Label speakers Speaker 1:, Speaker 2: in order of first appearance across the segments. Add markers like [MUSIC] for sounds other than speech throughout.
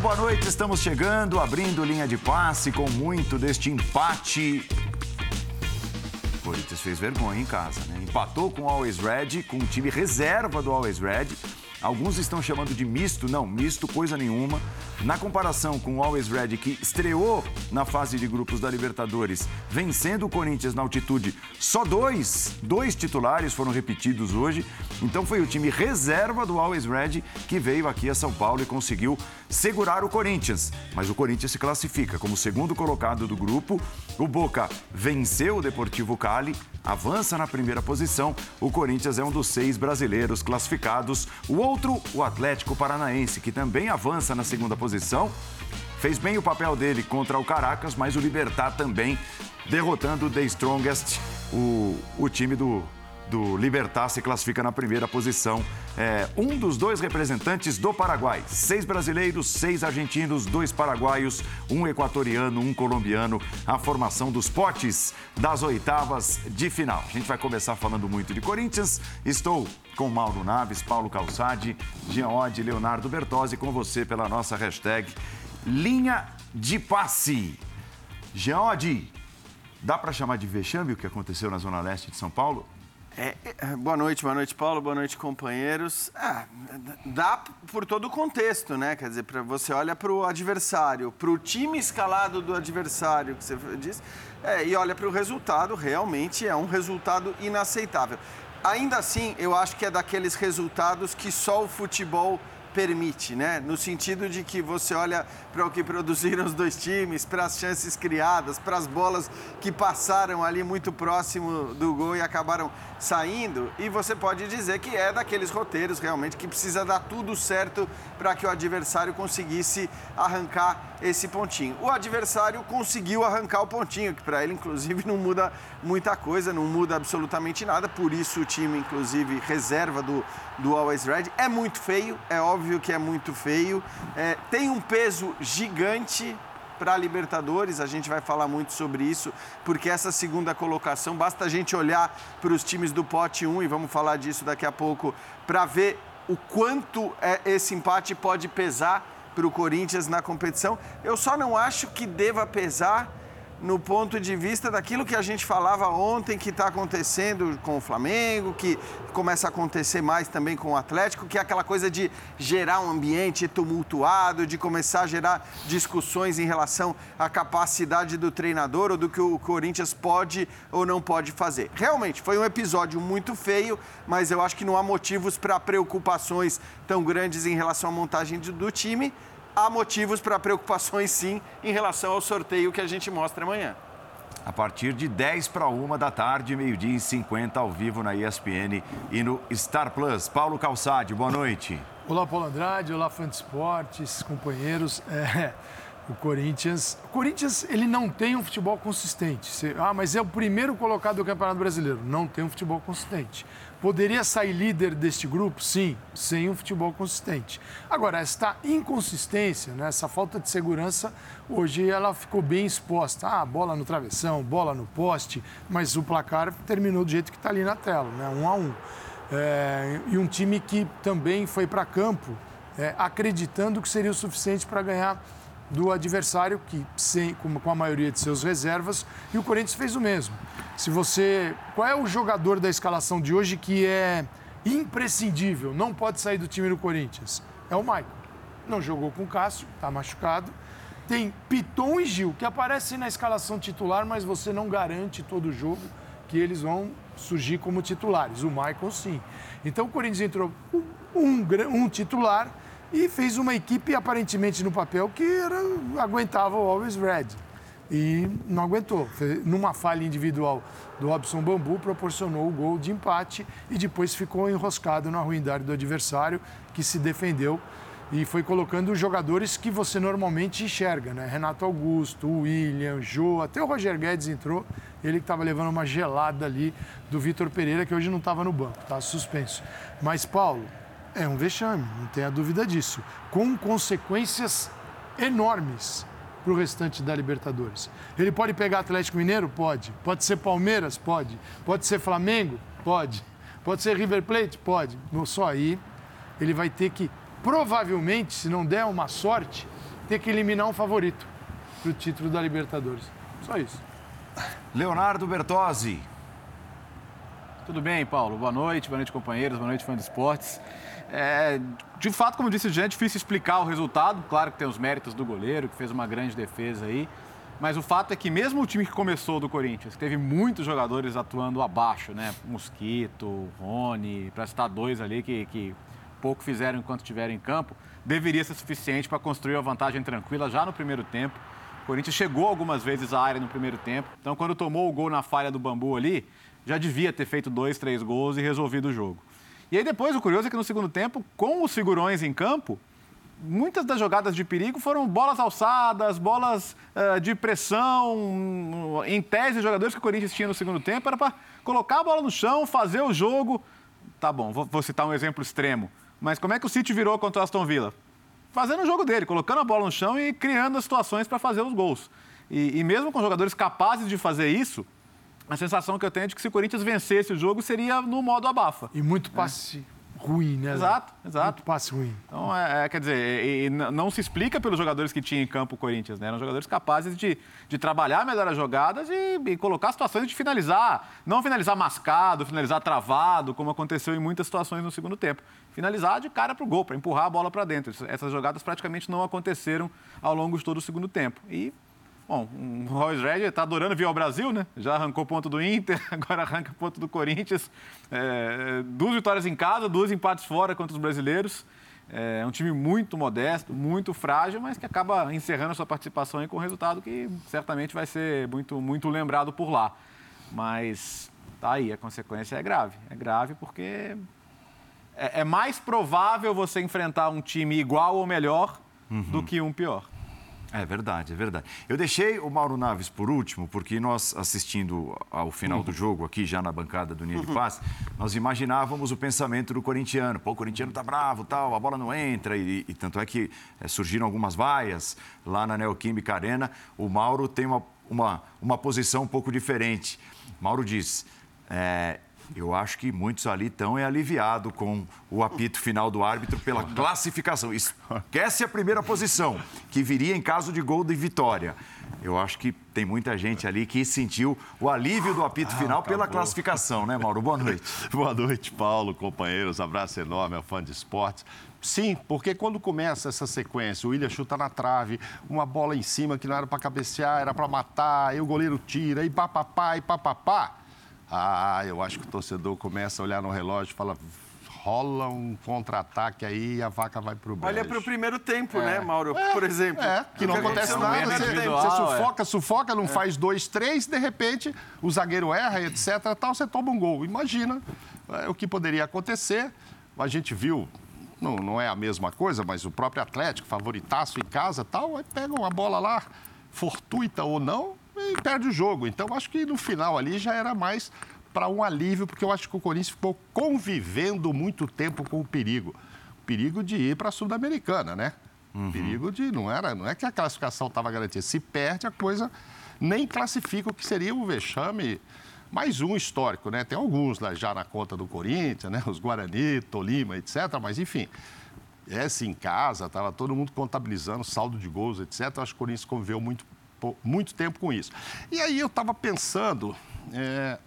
Speaker 1: boa noite. Estamos chegando, abrindo linha de passe com muito deste empate. O Corinthians fez vergonha em casa, né? Empatou com o Always Red, com o time reserva do Always Red. Alguns estão chamando de misto, não, misto coisa nenhuma. Na comparação com o Always Red, que estreou na fase de grupos da Libertadores, vencendo o Corinthians na altitude, só dois, dois titulares foram repetidos hoje. Então foi o time reserva do Always Red que veio aqui a São Paulo e conseguiu segurar o Corinthians. Mas o Corinthians se classifica como segundo colocado do grupo. O Boca venceu o Deportivo Cali, avança na primeira posição. O Corinthians é um dos seis brasileiros classificados. O outro, o Atlético Paranaense, que também avança na segunda posição. Fez bem o papel dele contra o Caracas, mas o Libertar também derrotando o The Strongest, o, o time do, do Libertar se classifica na primeira posição. É, um dos dois representantes do Paraguai. Seis brasileiros, seis argentinos, dois paraguaios, um equatoriano, um colombiano. A formação dos potes das oitavas de final. A gente vai começar falando muito de Corinthians. Estou com Mauro Naves, Paulo Calçade, Jean Leonardo Bertozzi, com você pela nossa hashtag Linha de Passe. Jean dá para chamar de vexame o que aconteceu na Zona Leste de São Paulo?
Speaker 2: É, é, boa noite, boa noite, Paulo, boa noite, companheiros. Ah, dá por todo o contexto, né? Quer dizer, pra, você olha para o adversário, para o time escalado do adversário, que você disse, é, e olha para o resultado, realmente é um resultado inaceitável. Ainda assim, eu acho que é daqueles resultados que só o futebol permite, né? No sentido de que você olha para o que produziram os dois times, para as chances criadas, para as bolas que passaram ali muito próximo do gol e acabaram saindo, e você pode dizer que é daqueles roteiros realmente que precisa dar tudo certo para que o adversário conseguisse arrancar esse pontinho. O adversário conseguiu arrancar o pontinho, que para ele inclusive não muda muita coisa, não muda absolutamente nada, por isso o time inclusive reserva do do Always Red. É muito feio, é óbvio que é muito feio, é, tem um peso gigante para a Libertadores, a gente vai falar muito sobre isso, porque essa segunda colocação, basta a gente olhar para os times do pote 1, e vamos falar disso daqui a pouco, para ver o quanto é, esse empate pode pesar para o Corinthians na competição. Eu só não acho que deva pesar no ponto de vista daquilo que a gente falava ontem que está acontecendo com o Flamengo, que começa a acontecer mais também com o Atlético, que é aquela coisa de gerar um ambiente tumultuado, de começar a gerar discussões em relação à capacidade do treinador ou do que o Corinthians pode ou não pode fazer. Realmente, foi um episódio muito feio, mas eu acho que não há motivos para preocupações tão grandes em relação à montagem do time há motivos para preocupações sim em relação ao sorteio que a gente mostra amanhã.
Speaker 1: A partir de 10 para 1 da tarde, meio-dia e 50, ao vivo na ESPN e no Star Plus. Paulo Calçade, boa noite.
Speaker 3: Olá, Paulo Andrade, olá, fã de esportes, companheiros. [LAUGHS] É, o Corinthians. O Corinthians, ele não tem um futebol consistente. ah, mas é o primeiro colocado do Campeonato Brasileiro. Não tem um futebol consistente. Poderia sair líder deste grupo? Sim, sem um futebol consistente. Agora, esta inconsistência, né, essa falta de segurança, hoje ela ficou bem exposta. Ah, bola no travessão, bola no poste, mas o placar terminou do jeito que está ali na tela, né, um a um. É, e um time que também foi para campo é, acreditando que seria o suficiente para ganhar do adversário, que sem, com a maioria de seus reservas, e o Corinthians fez o mesmo. Se você. Qual é o jogador da escalação de hoje que é imprescindível, não pode sair do time do Corinthians? É o Maicon. Não jogou com o Cássio, está machucado. Tem Piton e Gil, que aparecem na escalação titular, mas você não garante todo o jogo que eles vão surgir como titulares. O Maicon, sim. Então o Corinthians entrou um, um, um titular e fez uma equipe aparentemente no papel que era, aguentava o Always Red. E não aguentou. Numa falha individual do Robson Bambu, proporcionou o gol de empate e depois ficou enroscado na ruindade do adversário, que se defendeu e foi colocando os jogadores que você normalmente enxerga, né? Renato Augusto, William, Jô, até o Roger Guedes entrou, ele que estava levando uma gelada ali do Vitor Pereira, que hoje não estava no banco, estava suspenso. Mas, Paulo, é um vexame, não tenha dúvida disso, com consequências enormes para o restante da Libertadores. Ele pode pegar Atlético Mineiro? Pode. Pode ser Palmeiras? Pode. Pode ser Flamengo? Pode. Pode ser River Plate? Pode. Só aí ele vai ter que, provavelmente, se não der uma sorte, ter que eliminar um favorito para o título da Libertadores. Só isso.
Speaker 1: Leonardo Bertozzi.
Speaker 4: Tudo bem, Paulo? Boa noite, boa noite, companheiros, boa noite, fã de esportes. É, de fato, como disse o Jean, é difícil explicar o resultado. Claro que tem os méritos do goleiro, que fez uma grande defesa aí. Mas o fato é que mesmo o time que começou do Corinthians, teve muitos jogadores atuando abaixo, né? Mosquito, Rony, para citar dois ali que, que pouco fizeram enquanto estiveram em campo, deveria ser suficiente para construir uma vantagem tranquila já no primeiro tempo. O Corinthians chegou algumas vezes à área no primeiro tempo. Então, quando tomou o gol na falha do Bambu ali, já devia ter feito dois, três gols e resolvido o jogo. E aí depois, o curioso é que no segundo tempo, com os figurões em campo, muitas das jogadas de perigo foram bolas alçadas, bolas uh, de pressão. Em tese, os jogadores que o Corinthians tinha no segundo tempo era para colocar a bola no chão, fazer o jogo. Tá bom, vou, vou, citar um exemplo extremo. Mas como é que o City virou contra o Aston Villa? Fazendo o jogo dele, colocando a bola no chão e criando as situações para fazer os gols. E, e mesmo com jogadores capazes de fazer isso, a sensação que eu tenho é de que se o Corinthians vencesse o jogo seria no modo abafa.
Speaker 3: E muito passe. É ruim, né?
Speaker 4: Exato, exato.
Speaker 3: Muito passe ruim.
Speaker 4: Então, é, é quer dizer, e, e não se explica pelos jogadores que tinha em campo o Corinthians, né? Eram jogadores capazes de, de trabalhar melhor as jogadas e, e, colocar situações de finalizar. Não finalizar mascado, finalizar travado, como aconteceu em muitas situações no segundo tempo. Finalizar de cara para o gol, para empurrar a bola para dentro. Essas jogadas praticamente não aconteceram ao longo de todo o segundo tempo. E Bom, o Royce Red está adorando vir ao Brasil, né? Já arrancou ponto do Inter, [LAUGHS] agora arranca ponto do Corinthians. É, duas vitórias em casa, duas empates fora contra os brasileiros. É um time muito modesto, muito frágil, mas que acaba encerrando a sua participação aí com um resultado que certamente vai ser muito, muito lembrado por lá. Mas tá aí, a consequência é grave. É grave porque é, é mais provável você enfrentar um time igual ou melhor uhum. do que um pior.
Speaker 1: É verdade, é verdade. Eu deixei o Mauro Naves por último, porque nós, assistindo ao final uhum. do jogo, aqui já na bancada do Ninho de uhum. Paz, nós imaginávamos o pensamento do corintiano. Pô, o corintiano tá bravo, tal, a bola não entra. E, e tanto é que é, surgiram algumas vaias lá na Neoquímica Arena. O Mauro tem uma, uma, uma posição um pouco diferente. Mauro diz, é, eu acho que muitos ali estão é aliviado com o apito final do árbitro pela classificação. Esquece a primeira posição, que viria em caso de gol de vitória. Eu acho que tem muita gente ali que sentiu o alívio do apito ah, final pela classificação, né, Mauro? Boa noite. [LAUGHS]
Speaker 5: Boa noite, Paulo, companheiros. Abraço enorme ao fã de esportes. Sim, porque quando começa essa sequência, o William chuta na trave, uma bola em cima que não era para cabecear, era para matar, aí o goleiro tira, e papapá, e papapá. Ah, eu acho que o torcedor começa a olhar no relógio e fala, rola um contra-ataque aí e a vaca vai pro brejo.
Speaker 2: Olha para o primeiro tempo, né, é. né, Mauro? É, Por exemplo.
Speaker 5: É, que não acontece nada. Você, você, sufoca, sufoca, não é. faz dois, três, de repente o zagueiro erra, etc. Tal, você toma um gol. Imagina é, o que poderia acontecer. A gente viu, não, não é a mesma coisa, mas o próprio Atlético, favoritaço em casa tal, aí pega uma bola lá, fortuita ou não, e perde o jogo. Então, acho que no final ali já era mais para um alívio, porque eu acho que o Corinthians ficou convivendo muito tempo com o perigo. O perigo de ir para a Sul-Americana, né? Uhum. Perigo de. Não, era, não é que a classificação estava garantida. Se perde, a coisa nem classifica o que seria o vexame. Mais um histórico, né? Tem alguns lá já na conta do Corinthians, né? Os Guarani, Tolima, etc. Mas, enfim, esse em casa, estava todo mundo contabilizando saldo de gols, etc. Acho que o Corinthians conviveu muito muito tempo com isso. E aí eu estava pensando, é,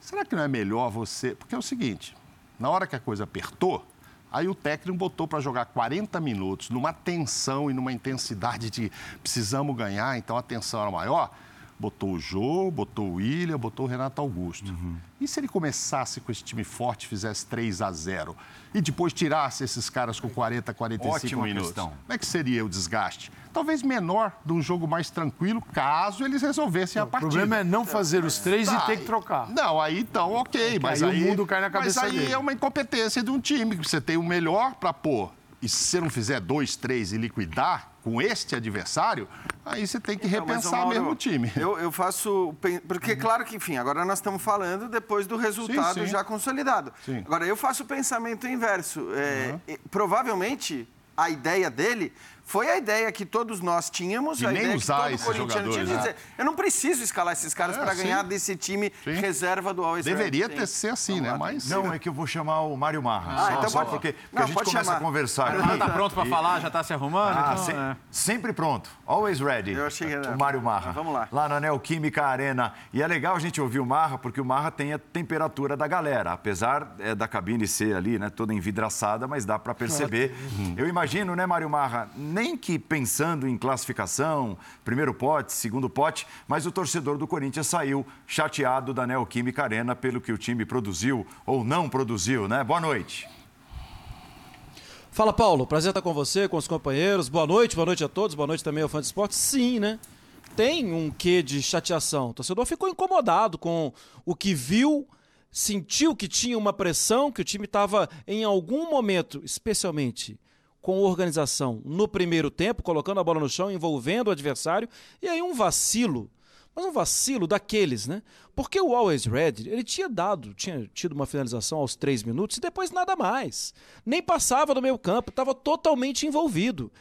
Speaker 5: será que não é melhor você... Porque é o seguinte, na hora que a coisa apertou, aí o técnico botou para jogar 40 minutos numa tensão e numa intensidade de precisamos ganhar, então a tensão era maior botou o Jô, botou o William, botou o Renato Augusto. Uhum. E se ele começasse com esse time forte fizesse 3 a 0 e depois tirasse esses caras com 40, 45 Ótima minutos? Questão. Como é que seria o desgaste? talvez menor de um jogo mais tranquilo, caso eles resolvessem a partida.
Speaker 3: O problema é não fazer os três tá, e ter que trocar.
Speaker 5: Não, aí então, ok. Mas aí,
Speaker 3: aí, o mundo cai na cabeça
Speaker 5: Mas aí
Speaker 3: dele.
Speaker 5: é uma incompetência de um time, que você tem o melhor para pôr. E se você não fizer dois, três e liquidar com este adversário, aí você tem que então, repensar Mauro, mesmo o time.
Speaker 2: Eu, eu faço. Porque, claro que, enfim, agora nós estamos falando depois do resultado sim, sim. já consolidado. Sim. Agora, eu faço o pensamento inverso. É, uhum. Provavelmente, a ideia dele foi a ideia que todos nós tínhamos,
Speaker 5: de
Speaker 2: a
Speaker 5: nem
Speaker 2: ideia
Speaker 5: usar
Speaker 2: que todo corintiano tinha de
Speaker 5: né?
Speaker 2: dizer, eu não preciso escalar esses caras é, para ganhar desse time sim. reserva do Always
Speaker 5: Deveria ter ser assim, né? Mas
Speaker 1: não, é que eu vou chamar o Mário Marra.
Speaker 2: Ah, só, então
Speaker 1: só
Speaker 2: pode...
Speaker 1: porque, porque não, a gente começa chamar. a conversar.
Speaker 4: Já está pronto para e... falar, já está se arrumando?
Speaker 1: Ah, então, se... é. Sempre pronto. Always ready.
Speaker 2: Eu achei que era.
Speaker 1: O Mário Marra.
Speaker 2: Vamos lá.
Speaker 1: Lá na Neoquímica Arena. E é legal a gente ouvir o Marra, porque o Marra tem a temperatura da galera. Apesar é, da cabine ser ali, né, toda envidraçada, mas dá para perceber. Uhum. Eu imagino, né, Mário Marra, nem que pensando em classificação, primeiro pote, segundo pote, mas o torcedor do Corinthians saiu chateado da Neoquímica Arena pelo que o time produziu ou não produziu, né? Boa noite.
Speaker 6: Fala, Paulo. Prazer estar com você, com os companheiros. Boa noite, boa noite a todos. Boa noite também ao fã de esporte. Sim, né? Tem um quê de chateação. O torcedor ficou incomodado com o que viu, sentiu que tinha uma pressão, que o time estava em algum momento, especialmente com organização no primeiro tempo, colocando a bola no chão, envolvendo o adversário, e aí um vacilo mas um vacilo daqueles, né? Porque o Always Red, ele tinha dado, tinha tido uma finalização aos três minutos e depois nada mais. Nem passava do meio campo, estava totalmente envolvido.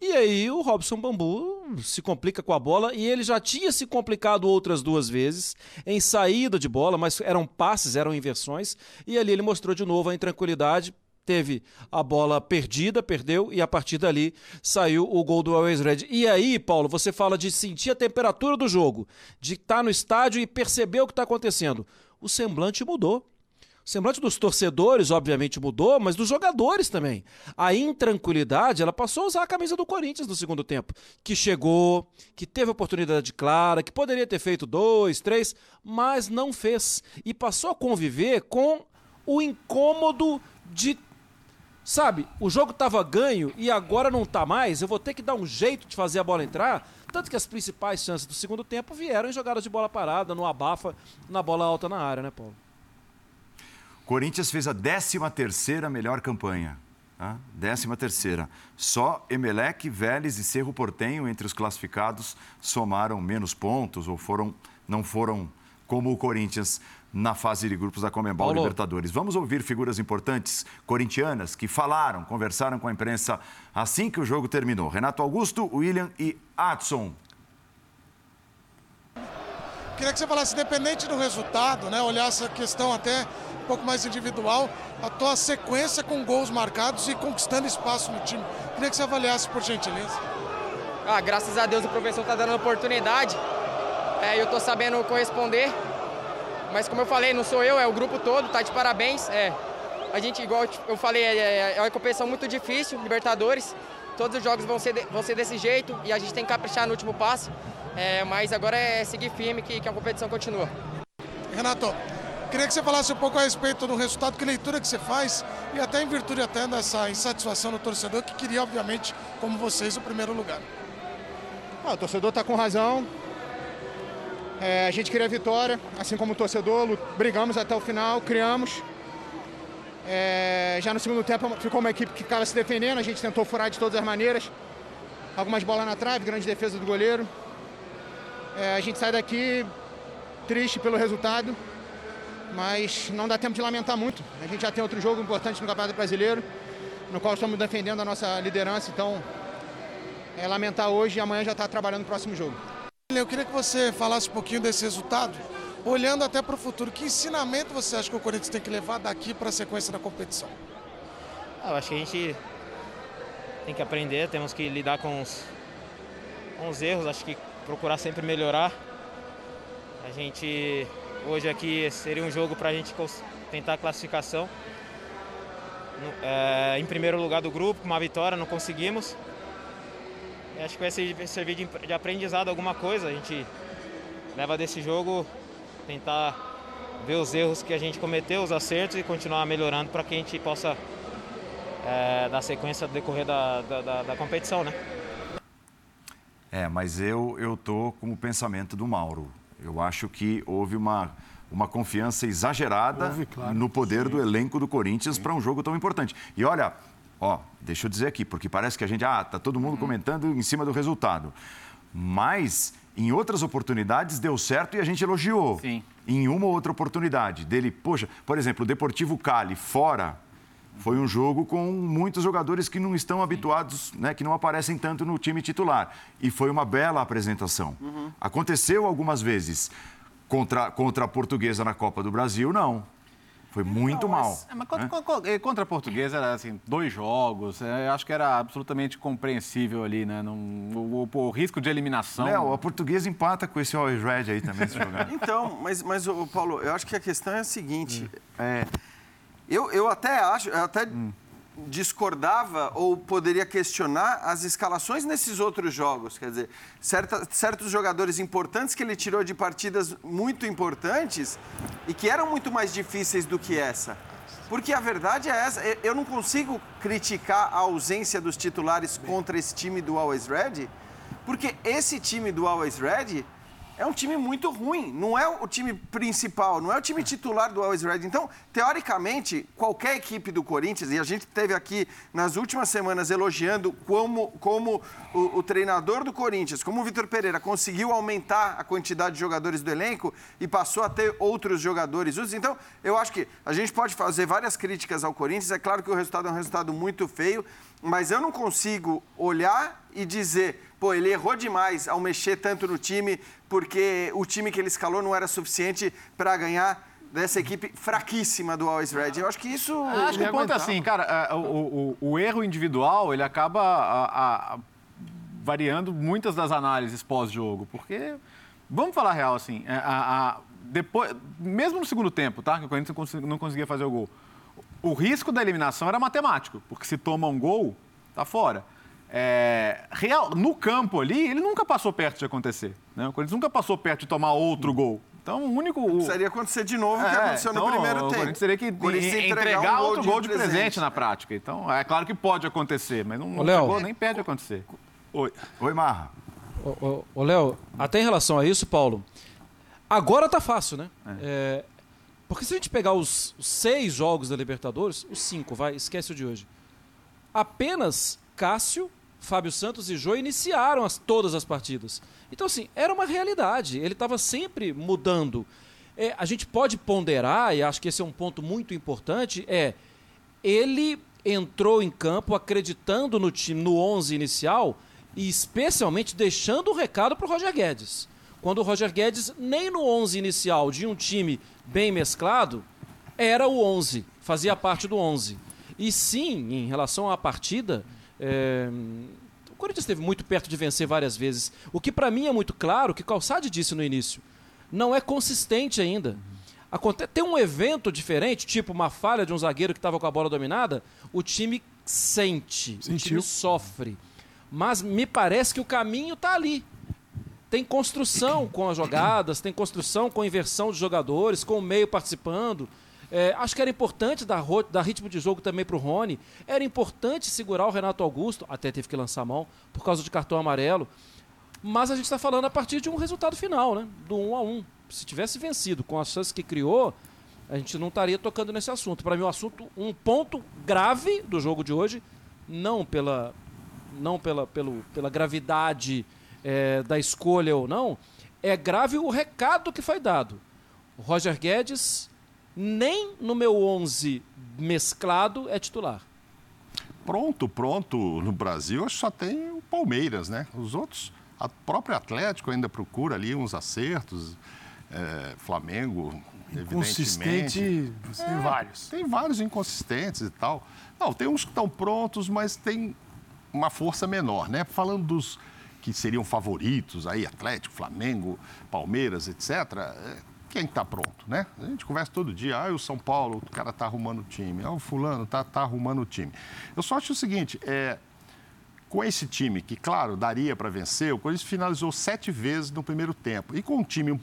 Speaker 6: E aí o Robson Bambu se complica com a bola e ele já tinha se complicado outras duas vezes em saída de bola, mas eram passes, eram inversões, e ali ele mostrou de novo a intranquilidade, teve a bola perdida, perdeu, e a partir dali saiu o gol do Always Red. E aí, Paulo, você fala de sentir a temperatura do jogo, de estar no estádio e perceber o que está acontecendo. O semblante mudou. O semblante dos torcedores, obviamente, mudou, mas dos jogadores também. A intranquilidade, ela passou a usar a camisa do Corinthians no segundo tempo. Que chegou, que teve oportunidade clara, que poderia ter feito dois, três, mas não fez. E passou a conviver com o incômodo de Sabe, o jogo estava ganho e agora não está mais, eu vou ter que dar um jeito de fazer a bola entrar. Tanto que as principais chances do segundo tempo vieram em jogadas de bola parada, no abafa, na bola alta na área, né, Paulo?
Speaker 1: Corinthians fez a 13 terceira melhor campanha. Tá? 13 terceira. Só Emelec, Vélez e Cerro Portenho, entre os classificados, somaram menos pontos ou foram, não foram como o Corinthians na fase de grupos da Comembol Paulo. Libertadores. Vamos ouvir figuras importantes corintianas que falaram, conversaram com a imprensa assim que o jogo terminou. Renato Augusto, William e Adson.
Speaker 7: Queria que você falasse, independente do resultado, né, olhar essa questão até um pouco mais individual, a tua sequência com gols marcados e conquistando espaço no time. Queria que você avaliasse, por gentileza.
Speaker 8: Ah, graças a Deus o professor está dando a oportunidade. É, eu estou sabendo corresponder. Mas como eu falei, não sou eu, é o grupo todo, tá de parabéns. É, a gente, igual eu falei, é, é uma competição muito difícil, Libertadores. Todos os jogos vão ser, de, vão ser desse jeito e a gente tem que caprichar no último passo. É, mas agora é seguir firme que, que a competição continua.
Speaker 7: Renato, queria que você falasse um pouco a respeito do resultado, que leitura que você faz e até em virtude até dessa insatisfação do torcedor que queria, obviamente, como vocês, o primeiro lugar.
Speaker 9: Ah, o torcedor está com razão, é, a gente queria vitória, assim como o torcedor, brigamos até o final, criamos. É, já no segundo tempo ficou uma equipe que ficava se defendendo, a gente tentou furar de todas as maneiras. Algumas bolas na trave, grande defesa do goleiro. É, a gente sai daqui triste pelo resultado, mas não dá tempo de lamentar muito. A gente já tem outro jogo importante no Campeonato Brasileiro, no qual estamos defendendo a nossa liderança, então é lamentar hoje e amanhã já está trabalhando no próximo jogo.
Speaker 7: Eu queria que você falasse um pouquinho desse resultado, olhando até para o futuro. Que ensinamento você acha que o Corinthians tem que levar daqui para a sequência da competição?
Speaker 10: Ah, eu acho que a gente tem que aprender, temos que lidar com os, com os erros, acho que procurar sempre melhorar. A gente, hoje aqui seria um jogo para a gente tentar a classificação. É, em primeiro lugar do grupo, com uma vitória, não conseguimos. Acho que vai servir de, de aprendizado alguma coisa. A gente leva desse jogo tentar ver os erros que a gente cometeu, os acertos e continuar melhorando para que a gente possa é, dar sequência no decorrer da, da, da, da, competição, né?
Speaker 1: É, mas eu eu tô com o pensamento do Mauro. Eu acho que houve uma uma confiança exagerada houve, claro. no poder Sim. do elenco do Corinthians para um jogo tão importante. E olha, Ó, deixa eu dizer aqui, porque parece que a gente, ah, tá todo mundo comentando em cima do resultado. Mas em outras oportunidades deu certo e a gente elogiou.
Speaker 4: Sim.
Speaker 1: Em uma ou outra oportunidade dele, poxa, por exemplo, o Deportivo Cali fora Foi um jogo com muitos jogadores que não estão habituados, né, que não aparecem tanto no time titular. E foi uma bela apresentação. Uhum. Aconteceu algumas vezes. Contra, contra a portuguesa na Copa do Brasil, não. Foi muito não, mal.
Speaker 4: Mas, é, mas contra, contra, a portuguesa, era assim, dois jogos. É, acho que era absolutamente compreensível ali, né? Não, o, o, o, risco de eliminação.
Speaker 1: Léo, a portuguesa empata com esse Always Red aí também, se jogar. [LAUGHS]
Speaker 2: Então, mas, mas Paulo, eu acho que a questão é a seguinte. Hum. É, eu, eu até acho, eu até hum. Discordava ou poderia questionar as escalações nesses outros jogos. Quer dizer, certa, certos jogadores importantes que ele tirou de partidas muito importantes e que eram muito mais difíceis do que essa. Porque a verdade é essa, eu não consigo criticar a ausência dos titulares contra esse time do Always Red, porque esse time do Always Red é um time muito ruim. Não é o time principal, não é o time titular do Always Red. Então, teoricamente, qualquer equipe do Corinthians, e a gente teve aqui nas últimas semanas elogiando como, como o, o treinador do Corinthians, como o Vitor Pereira, conseguiu aumentar a quantidade de jogadores do elenco e passou a ter outros jogadores Então, eu acho que a gente pode fazer várias críticas ao Corinthians. É claro que o resultado é um resultado muito feio, mas eu não consigo olhar e dizer pô, ele errou demais ao mexer tanto no time, porque o time que ele escalou não era suficiente para ganhar dessa equipe fraquíssima do Always Red. Eu acho que isso.
Speaker 4: Acho que o ponto é assim, cara, o, o, o, erro individual ele acaba a, a, variando muitas das análises pós-jogo, porque vamos falar real assim, é, a, depois, mesmo no segundo tempo, tá? Que o Corinthians não conseguia fazer o gol. O risco da eliminação era matemático, porque se toma um gol, tá fora. É, real, no campo ali, ele nunca passou perto de acontecer. Né? O Corinthians nunca passou perto de tomar outro gol. Então, o único. O...
Speaker 2: Precisaria acontecer de novo o que é, aconteceu então, no primeiro tempo. O
Speaker 4: Corinthians teria que entregar, entregar um outro gol de, presente. presente. na prática. Então, é claro que pode acontecer, mas não, não chegou, nem perde acontecer.
Speaker 1: Oi, Oi Marra.
Speaker 6: Ô, Léo, até em relação a isso, Paulo, agora tá fácil, né? É. É, porque se a gente pegar os seis jogos da Libertadores, os cinco, vai, esquece o de hoje. Apenas Cássio Fábio Santos e Jô iniciaram as, todas as partidas. Então, assim, era uma realidade. Ele estava sempre mudando. É, a gente pode ponderar, e acho que esse é um ponto muito importante, é ele entrou em campo acreditando no time, no 11 inicial e especialmente deixando o recado para o Roger Guedes. Quando o Roger Guedes, nem no 11 inicial de um time bem mesclado, era o 11, fazia parte do 11. E sim, em relação à partida, é... O Corinthians esteve muito perto de vencer várias vezes. O que para mim é muito claro, que Calçade disse no início, não é consistente ainda. Tem um evento diferente, tipo uma falha de um zagueiro que estava com a bola dominada, o time sente, Sentiu. o time sofre. Mas me parece que o caminho está ali. Tem construção com as jogadas, tem construção com inversão de jogadores, com o meio participando. É, acho que era importante dar, dar ritmo de jogo também para o Rony. Era importante segurar o Renato Augusto, até teve que lançar a mão, por causa de cartão amarelo. Mas a gente está falando a partir de um resultado final, né? Do 1 um a 1 um. Se tivesse vencido com as chances que criou, a gente não estaria tocando nesse assunto. Para mim, o um assunto, um ponto grave do jogo de hoje, não pela, não pela, pelo, pela gravidade é, da escolha ou não, é grave o recado que foi dado. Roger Guedes nem no meu 11 mesclado é titular.
Speaker 5: Pronto, pronto. No Brasil, só tem o Palmeiras, né? Os outros, a própria Atlético ainda procura ali uns acertos. É, Flamengo,
Speaker 3: Inconsistente, evidentemente. tem é, vários.
Speaker 5: Tem vários inconsistentes e tal. Não, tem uns que estão prontos, mas tem uma força menor, né? Falando dos que seriam favoritos aí, Atlético, Flamengo, Palmeiras, etc quem está pronto, né? A gente conversa todo dia, ah, o São Paulo, o cara está arrumando o time, ah, o fulano está tá arrumando o time. Eu só acho o seguinte, é, com esse time, que claro, daria para vencer, o Corinthians finalizou sete vezes no primeiro tempo. E com um time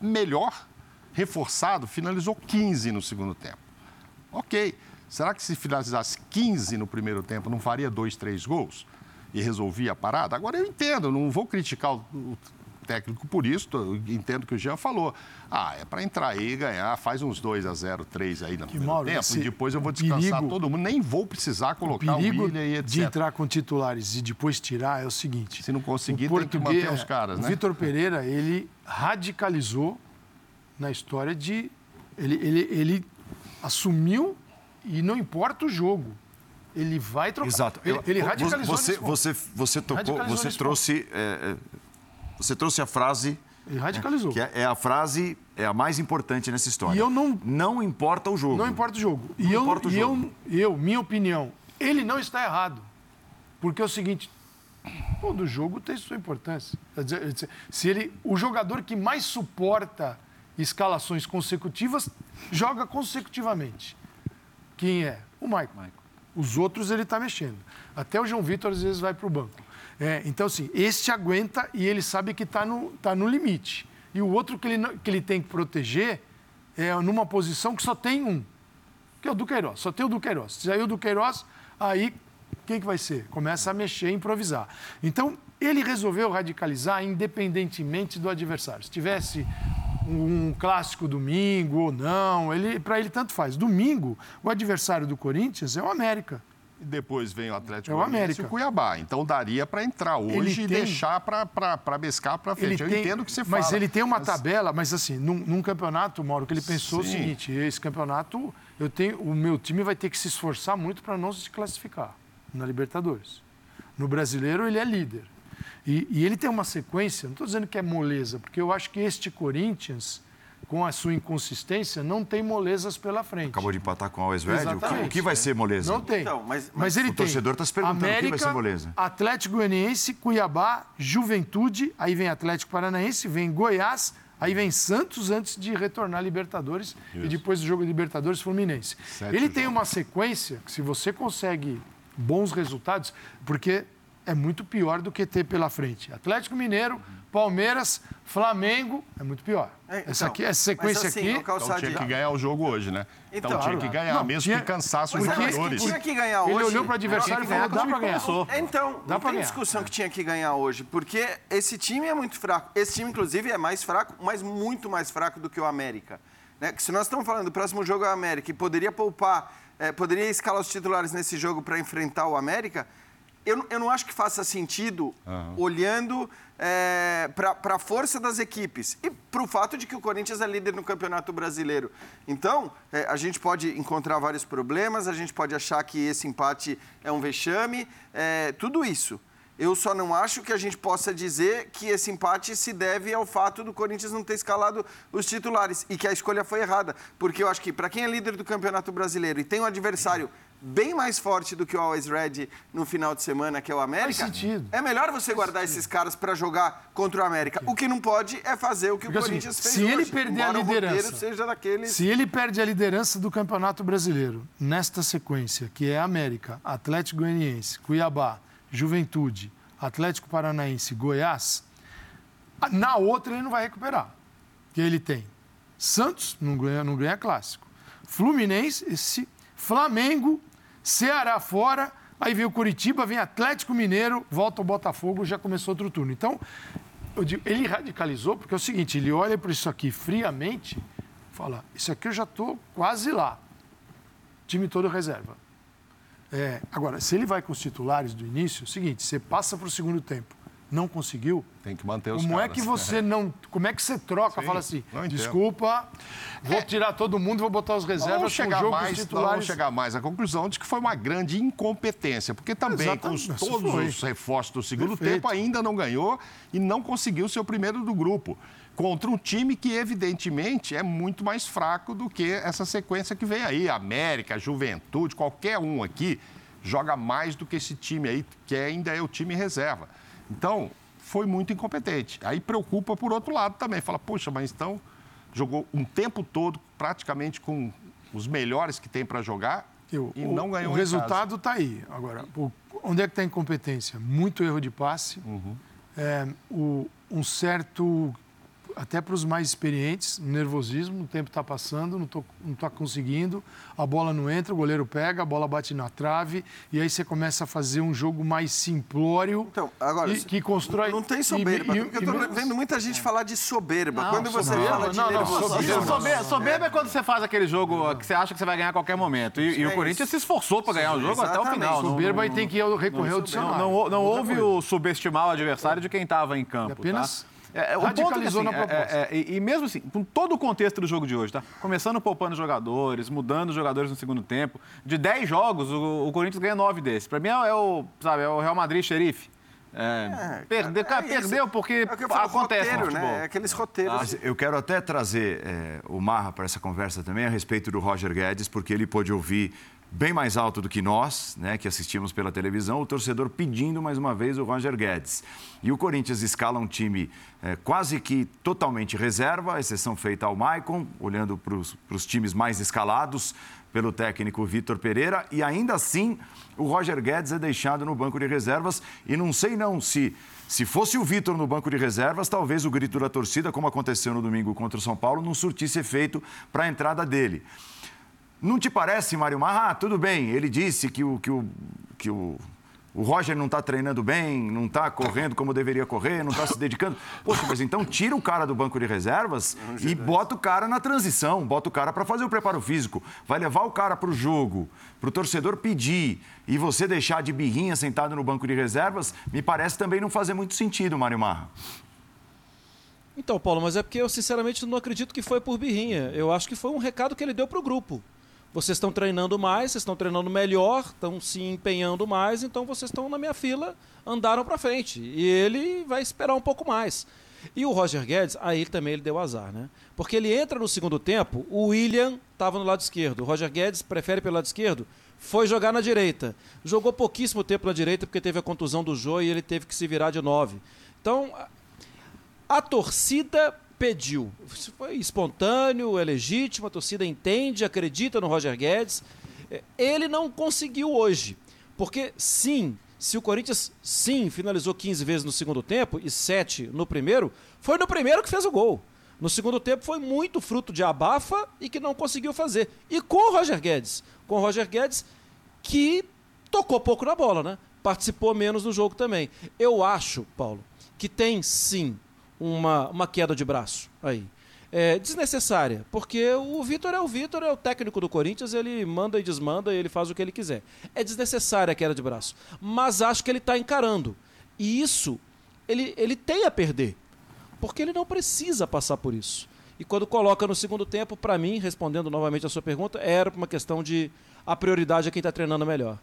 Speaker 5: melhor, reforçado, finalizou 15 no segundo tempo. Ok. Será que se finalizasse 15 no primeiro tempo, não faria dois, três gols? E resolvia a parada? Agora eu entendo, não vou criticar o, técnico por isso, entendo que o Jean falou. Ah, é para entrar aí e ganhar, faz uns 2 a 0 3 aí no primeiro Mauro, tempo, e depois eu vou descansar perigo, todo mundo, nem vou precisar colocar o, perigo o William e etc.
Speaker 3: de entrar com titulares e depois tirar é o seguinte...
Speaker 5: Se não conseguir, tem que manter os caras, né?
Speaker 3: O Vitor Pereira, ele radicalizou na história de... Ele, ele, ele assumiu e não importa o jogo. Ele vai trocar.
Speaker 1: Exato.
Speaker 3: Ele, ele radicalizou
Speaker 1: você, você, você tocou, você trouxe, é, você trouxe a frase.
Speaker 3: Ele radicalizou.
Speaker 1: Que é, é, a frase é a mais importante nessa história.
Speaker 3: E eu não.
Speaker 1: Não importa o jogo.
Speaker 3: Não importa o jogo.
Speaker 1: Não
Speaker 3: e eu,
Speaker 1: importa o
Speaker 3: e
Speaker 1: jogo.
Speaker 3: Eu, eu, minha opinião, ele não está errado. Porque é o seguinte, todo jogo tem sua importância. Se ele, o jogador que mais suporta escalações consecutivas joga consecutivamente. Quem é? O Michael. Os outros ele está mexendo. Até o João Vitor às vezes vai para o banco. É, então, assim, este aguenta e ele sabe que está no, tá no limite. E o outro que ele, que ele tem que proteger é numa posição que só tem um, que é o Duqueiroz. Só tem o Duqueiroz. Se sair o Duqueiroz, aí quem que vai ser? Começa a mexer, improvisar. Então, ele resolveu radicalizar independentemente do adversário. Se tivesse um clássico domingo ou não, ele, para ele tanto faz. Domingo, o adversário do Corinthians é o América.
Speaker 5: Depois vem o Atlético
Speaker 3: é o América.
Speaker 5: e o Cuiabá. Então daria para entrar hoje e deixar para bescar para frente. Ele Eu tem... entendo o que você fala.
Speaker 3: Mas ele tem uma mas... tabela, mas assim, num, num, campeonato, Mauro, que ele pensou Sim. o seguinte: esse campeonato, eu tenho, o meu time vai ter que se esforçar muito para não se classificar na Libertadores. No brasileiro, ele é líder. E, e ele tem uma sequência, não estou dizendo que é moleza, porque eu acho que este Corinthians, com a sua inconsistência, não tem molezas pela frente.
Speaker 1: Acabou de empatar com o Alves Red. O que vai ser moleza?
Speaker 3: Não tem. Então, mas, mas, mas, ele
Speaker 1: o torcedor está se perguntando
Speaker 3: América,
Speaker 1: o que vai ser moleza.
Speaker 3: Atlético Goianiense, Cuiabá, Juventude, aí vem Atlético Paranaense, vem Goiás, aí vem Santos antes de retornar Libertadores Isso. e depois do jogo de Libertadores Fluminense. Sete ele tem uma sequência que se você consegue bons resultados, porque é muito pior do que ter pela frente. Atlético Mineiro, Palmeiras, Flamengo, é muito pior. É, então, essa, aqui, essa sequência assim, aqui.
Speaker 5: Então tinha que ganhar o jogo hoje, né? Então, então tinha que ganhar, não, mesmo tinha, que cansasse os jogadores.
Speaker 2: Tinha que ganhar hoje.
Speaker 3: Ele olhou para o adversário e falou: dá para ganhar.
Speaker 2: Então, dá não tem ganhar. discussão que tinha que ganhar hoje, porque esse time é muito fraco. Esse time, inclusive, é mais fraco, mas muito mais fraco do que o América. Né? Que se nós estamos falando do próximo jogo é o América e poderia poupar, é, poderia escalar os titulares nesse jogo para enfrentar o América eu, eu não acho que faça sentido uhum. olhando é, para a força das equipes e para o fato de que o Corinthians é líder no Campeonato Brasileiro. Então, é, a gente pode encontrar vários problemas, a gente pode achar que esse empate é um vexame, é, tudo isso. Eu só não acho que a gente possa dizer que esse empate se deve ao fato do Corinthians não ter escalado os titulares e que a escolha foi errada. Porque eu acho que, para quem é líder do Campeonato Brasileiro e tem um adversário bem mais forte do que o Always Red no final de semana, que é o América.
Speaker 3: Faz sentido.
Speaker 2: É melhor você guardar esses caras para jogar contra o América. O que não pode é fazer o que Porque, o assim, Corinthians
Speaker 3: assim,
Speaker 2: fez
Speaker 3: se
Speaker 2: hoje,
Speaker 3: ele perder a liderança,
Speaker 2: seja daqueles...
Speaker 3: Se ele perde a liderança do Campeonato Brasileiro nesta sequência, que é América, Atlético Goianiense, Cuiabá, Juventude, Atlético Paranaense, Goiás, na outra ele não vai recuperar. Que ele tem Santos, não ganha, não ganha clássico. Fluminense, esse Flamengo Ceará fora, aí vem o Curitiba, vem Atlético Mineiro, volta o Botafogo, já começou outro turno. Então, digo, ele radicalizou, porque é o seguinte, ele olha para isso aqui friamente, fala, isso aqui eu já estou quase lá. Time todo reserva. É, agora, se ele vai com os titulares do início, é o seguinte, você passa para o segundo tempo não conseguiu.
Speaker 5: Tem que manter os
Speaker 3: Como
Speaker 5: caras.
Speaker 3: é que você [LAUGHS] não. Como é que você troca? Sim, Fala assim, desculpa, vou é. tirar todo mundo, vou botar os reservas vamos
Speaker 5: chegar
Speaker 3: jogo,
Speaker 5: mais,
Speaker 3: titulares.
Speaker 5: Vamos chegar mais à conclusão de que foi uma grande incompetência, porque também Exatamente. com os, todos foi. os reforços do segundo Perfeito. tempo ainda não ganhou e não conseguiu ser o primeiro do grupo. Contra um time que, evidentemente, é muito mais fraco do que essa sequência que vem aí. América, Juventude, qualquer um aqui joga mais do que esse time aí, que ainda é o time reserva. Então, foi muito incompetente. Aí preocupa por outro lado também. Fala, poxa, mas então jogou um tempo todo praticamente com os melhores que tem para jogar Eu, e o, não ganhou
Speaker 3: O resultado está aí. Agora, o, onde é que está a incompetência? Muito erro de passe, uhum. é, o, um certo até para os mais experientes, nervosismo, o tempo está passando, não estou não tô conseguindo, a bola não entra, o goleiro pega, a bola bate na trave, e aí você começa a fazer um jogo mais simplório
Speaker 2: então, agora,
Speaker 3: e, que constrói...
Speaker 2: Não tem soberba, e, e, porque eu estou vendo muita gente falar de soberba. Não, quando você soberba, fala de não, nervosismo...
Speaker 4: Soberba, soberba, soberba é quando você faz aquele jogo que você acha que você vai ganhar a qualquer momento. E, e o Corinthians se esforçou para ganhar o jogo até o final.
Speaker 3: Soberba aí tem que recorrer ao dicionário.
Speaker 4: Não, não houve o subestimar o adversário de quem estava em campo.
Speaker 3: Apenas...
Speaker 4: Tá? É,
Speaker 3: Radicalizou
Speaker 4: é
Speaker 3: assim, na proposta.
Speaker 4: É, é, e mesmo assim, com todo o contexto do jogo de hoje, tá? Começando poupando jogadores, mudando jogadores no segundo tempo. De 10 jogos, o, o Corinthians ganha 9 desses. Para mim é o, sabe, é o Real Madrid xerife. É, é, perdeu, cara, é perdeu porque é acontece
Speaker 2: roteiro, né? É aqueles roteiros.
Speaker 1: Ah, eu quero até trazer é, o Marra para essa conversa também a respeito do Roger Guedes, porque ele pôde ouvir bem mais alto do que nós, né, que assistimos pela televisão, o torcedor pedindo mais uma vez o Roger Guedes. E o Corinthians escala um time é, quase que totalmente reserva, exceção feita ao Maicon, olhando para os times mais escalados pelo técnico Vitor Pereira, e ainda assim o Roger Guedes é deixado no banco de reservas. E não sei não se, se fosse o Vitor no banco de reservas, talvez o grito da torcida, como aconteceu no domingo contra o São Paulo, não surtisse efeito para a entrada dele. Não te parece, Mário Marra? Ah, tudo bem, ele disse que o, que o, que o, o Roger não está treinando bem, não está correndo como deveria correr, não está se dedicando. Poxa, mas então tira o cara do banco de reservas e bota o cara na transição, bota o cara para fazer o preparo físico. Vai levar o cara para o jogo, para o torcedor pedir e você deixar de birrinha sentado no banco de reservas, me parece também não fazer muito sentido, Mário Marra.
Speaker 6: Então, Paulo, mas é porque eu sinceramente não acredito que foi por birrinha. Eu acho que foi um recado que ele deu para o grupo vocês estão treinando mais, vocês estão treinando melhor, estão se empenhando mais, então vocês estão na minha fila, andaram para frente. E ele vai esperar um pouco mais. E o Roger Guedes, aí também ele deu azar, né? Porque ele entra no segundo tempo, o William estava no lado esquerdo, o Roger Guedes prefere pelo lado esquerdo, foi jogar na direita. Jogou pouquíssimo tempo na direita porque teve a contusão do Jô e ele teve que se virar de nove. Então, a torcida pediu. Isso foi espontâneo, é legítimo, a torcida entende, acredita no Roger Guedes. É, ele não conseguiu hoje. Porque, sim, se o Corinthians, sim, finalizou 15 vezes no segundo tempo e 7 no primeiro, foi no primeiro que fez o gol. No segundo tempo foi muito fruto de abafa e que não conseguiu fazer. E com o Roger Guedes. Com o Roger Guedes, que tocou pouco na bola, né? Participou menos do jogo também. Eu acho, Paulo, que tem sim uma, uma queda de braço aí. É, desnecessária, porque o Vitor é o Vitor, é o técnico do Corinthians, ele manda e desmanda, ele faz o que ele quiser. É desnecessária a queda de braço, mas acho que ele está encarando. E isso ele, ele tem a perder, porque ele não precisa passar por isso. E quando coloca no segundo tempo, para mim, respondendo novamente a sua pergunta, era uma questão de a prioridade é quem está treinando melhor.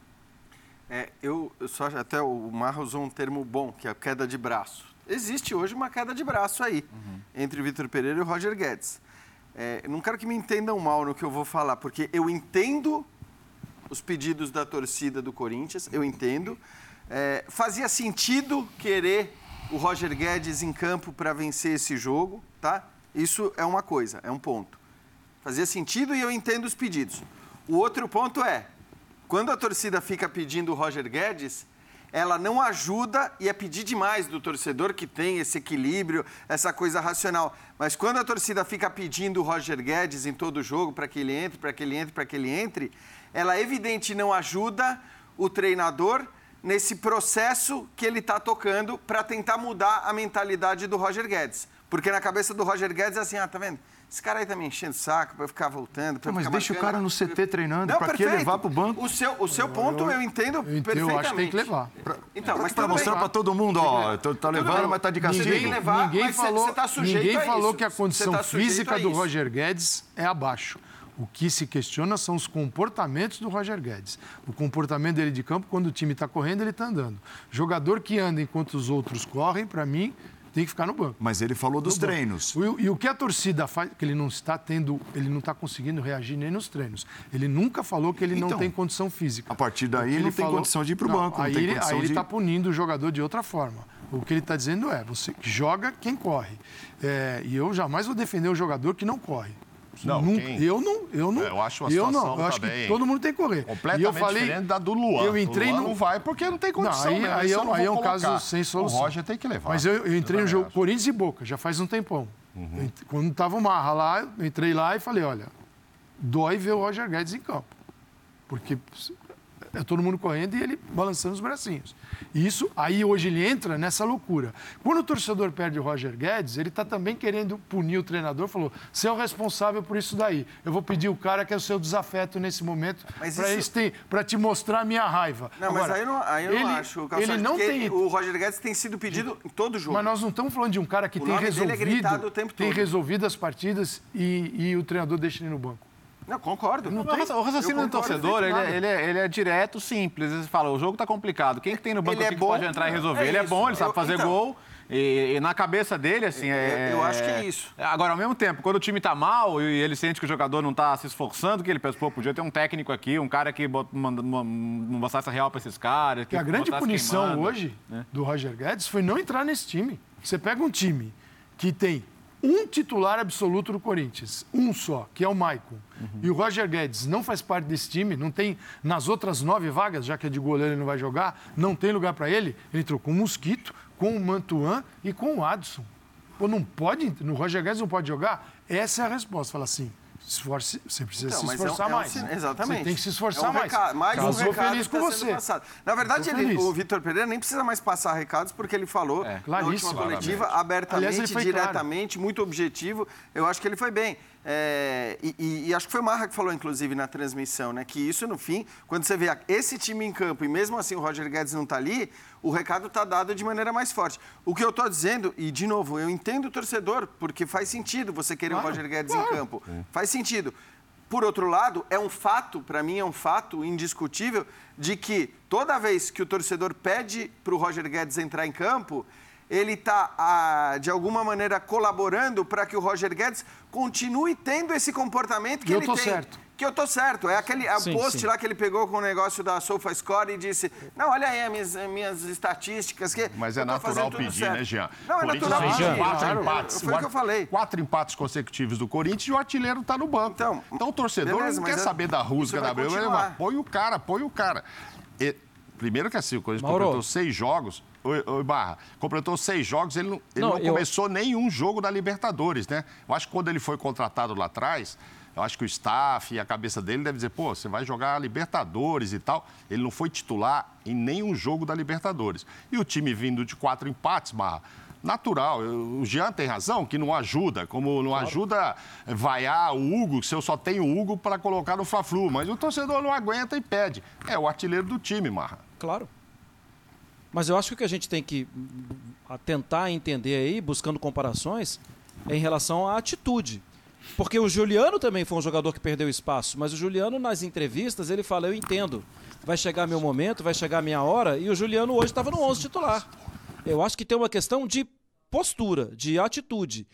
Speaker 2: É, eu, eu só até o Marra usou um termo bom, que é a queda de braço existe hoje uma queda de braço aí uhum. entre o Vitor Pereira e o Roger Guedes. É, não quero que me entendam mal no que eu vou falar, porque eu entendo os pedidos da torcida do Corinthians, eu entendo. É, fazia sentido querer o Roger Guedes em campo para vencer esse jogo, tá? Isso é uma coisa, é um ponto. Fazia sentido e eu entendo os pedidos. O outro ponto é, quando a torcida fica pedindo o Roger Guedes, ela não ajuda e é pedir demais do torcedor que tem esse equilíbrio, essa coisa racional. Mas quando a torcida fica pedindo o Roger Guedes em todo jogo para que ele entre, para que ele entre, para que ele entre, ela evidente não ajuda o treinador nesse processo que ele está tocando para tentar mudar a mentalidade do Roger Guedes. Porque na cabeça do Roger Guedes é assim, ah, tá vendo? Esse cara aí tá me enchendo o saco para ficar voltando. Pra
Speaker 1: mas
Speaker 2: ficar
Speaker 1: deixa marcando. o cara no CT treinando, para que levar para o banco?
Speaker 2: O seu, o seu ponto eu, eu entendo eu, perfeitamente. Eu acho que tem que levar.
Speaker 1: Pra, então, mas para mostrar para todo mundo, ó, tá, tá levando, mas tá de castigo.
Speaker 3: Ninguém, levar, ninguém falou, você tá sujeito ninguém falou isso. que a condição tá física do Roger Guedes é abaixo. O que se questiona são os comportamentos do Roger Guedes. O comportamento dele de campo, quando o time está correndo, ele está andando. Jogador que anda enquanto os outros correm, para mim, tem que ficar no banco.
Speaker 1: Mas ele falou dos treinos.
Speaker 3: E, e, o que a torcida faz, que ele não está tendo, ele não está conseguindo reagir nem nos treinos. Ele nunca falou que ele então, não tem condição física.
Speaker 1: A partir daí ele, não tem condição de ir para o banco.
Speaker 3: Aí
Speaker 1: ele
Speaker 3: está de... Tá punindo o jogador de outra forma. O que ele está dizendo é, você joga quem corre. É, e eu jamais vou defender o jogador que não corre. Não, Nunca, quem... Eu não, eu não.
Speaker 5: Eu acho uma
Speaker 3: eu não, eu acho que todo mundo tem que correr.
Speaker 5: Completamente eu falei, diferente da do Luan.
Speaker 3: Eu entrei
Speaker 5: o
Speaker 3: Luan
Speaker 5: no... não vai porque não tem condição. Não, aí,
Speaker 3: aí, é, aí é um caso sem solução.
Speaker 5: O Roger tem que levar.
Speaker 3: Mas eu, eu entrei no jogo Corinthians e Boca, já faz um tempão. Uhum. Quando estava o Marra lá, eu entrei lá e falei, olha, dói ver o Roger Guedes em campo. Porque é todo mundo correndo e ele balançando os bracinhos. Isso, aí hoje ele entra nessa loucura. Quando o torcedor perde o Roger Guedes, ele está também querendo punir o treinador, falou, você é o responsável por isso daí. Eu vou pedir o cara que é o seu desafeto nesse momento para isso... te mostrar a minha raiva.
Speaker 2: Não, Agora, mas aí eu não, aí eu ele, não acho.
Speaker 3: Ele não tem...
Speaker 2: O Roger Guedes tem sido pedido em todo jogo.
Speaker 3: Mas nós não estamos falando de um cara que o tem é resolvido, é tem resolvido as partidas e, e o treinador deixa ele no banco.
Speaker 2: Não, concordo. Não
Speaker 4: tem, o raciocínio do torcedor, ele é, ele, é, ele é, direto, simples. Ele fala, o jogo está complicado. Quem que tem no banco é que pode entrar e resolver? É ele é bom, ele sabe eu, fazer então, gol. E, e, na cabeça dele, assim, é...
Speaker 2: Eu acho que é isso.
Speaker 4: Agora, ao mesmo tempo, quando o time tá mal e ele sente que o jogador não tá se esforçando, que ele pensa, pô, podia ter um técnico aqui, um cara que não botasse real para esses caras.
Speaker 3: Que a grande punição queimando, hoje né? do Roger Guedes foi não entrar nesse time. Você pega um time que tem um titular absoluto do Corinthians, um só, que é o Maicon. Uhum. E o Roger Guedes não faz parte desse time, não tem nas outras nove vagas, já que é de goleiro ele não vai jogar, não tem lugar para ele. Ele entrou com o Mosquito, com o Mantuan e com o Adson. Pô, não pode, no Roger Guedes não pode jogar? Essa é a resposta. Fala assim, esforce, você precisa então, se esforçar é um, mais. É um,
Speaker 2: exatamente.
Speaker 3: Você tem que se esforçar é um mais.
Speaker 2: Recado, mais
Speaker 3: um
Speaker 2: recado
Speaker 3: feliz com tá você.
Speaker 2: Passado. Na verdade, ele, o Vitor Pereira nem precisa mais passar recados, porque ele falou é, na última coletiva, abertamente, Aliás, diretamente, claro. muito objetivo. Eu acho que ele foi bem. É, e, e, acho que foi o Marra que falou, inclusive, na transmissão, né? Que isso, no fim, quando você vê esse time em campo e mesmo assim o Roger Guedes não está ali, o recado está dado de maneira mais forte. O que eu estou dizendo, e de novo, eu entendo o torcedor, porque faz sentido você querer claro, o Roger Guedes claro. em campo. É. Faz sentido. Por outro lado, é um fato, para mim é um fato indiscutível, de que toda vez que o torcedor pede para o Roger Guedes entrar em campo, ele está, ah, de alguma maneira, colaborando para que o Roger Guedes continue tendo esse comportamento que
Speaker 3: eu
Speaker 2: ele
Speaker 3: tô
Speaker 2: tem.
Speaker 3: Certo.
Speaker 2: Que eu tô certo. É aquele a sim, post sim. lá que ele pegou com o negócio da SofaScore e disse: Não, olha aí as minhas, as minhas estatísticas. Que
Speaker 5: Mas é natural pedir,
Speaker 2: certo.
Speaker 5: né, Jean?
Speaker 2: Não, é natural pedir.
Speaker 5: Quatro empates.
Speaker 2: Foi o que eu falei.
Speaker 5: Quatro empates consecutivos do Corinthians e o artilheiro está no banco. Então, então o torcedor beleza, não quer é, saber da rusga da Beleza. Põe o cara, põe o cara. E, primeiro que assim, o Corinthians Mauro. completou seis jogos. Oi, oi, Barra, completou seis jogos, ele não, ele não, não eu... começou nenhum jogo da Libertadores, né? Eu acho que quando ele foi contratado lá atrás, eu acho que o staff e a cabeça dele deve dizer, pô, você vai jogar Libertadores e tal. Ele não foi titular em nenhum jogo da Libertadores. E o time vindo de quatro empates, Barra, natural. O Jean tem razão, que não ajuda, como não claro. ajuda vaiar o Hugo, se eu só tenho o Hugo para colocar no Fla-Flu. Mas o torcedor não aguenta e pede. É o artilheiro do time, Marra.
Speaker 6: Claro. Mas eu acho que o que a gente tem que tentar entender aí, buscando comparações, é em relação à atitude. Porque o Juliano também foi um jogador que perdeu espaço, mas o Juliano, nas entrevistas, ele fala: Eu entendo, vai chegar meu momento, vai chegar minha hora, e o Juliano hoje estava no 11 titular. Eu acho que tem uma questão de postura, de atitude.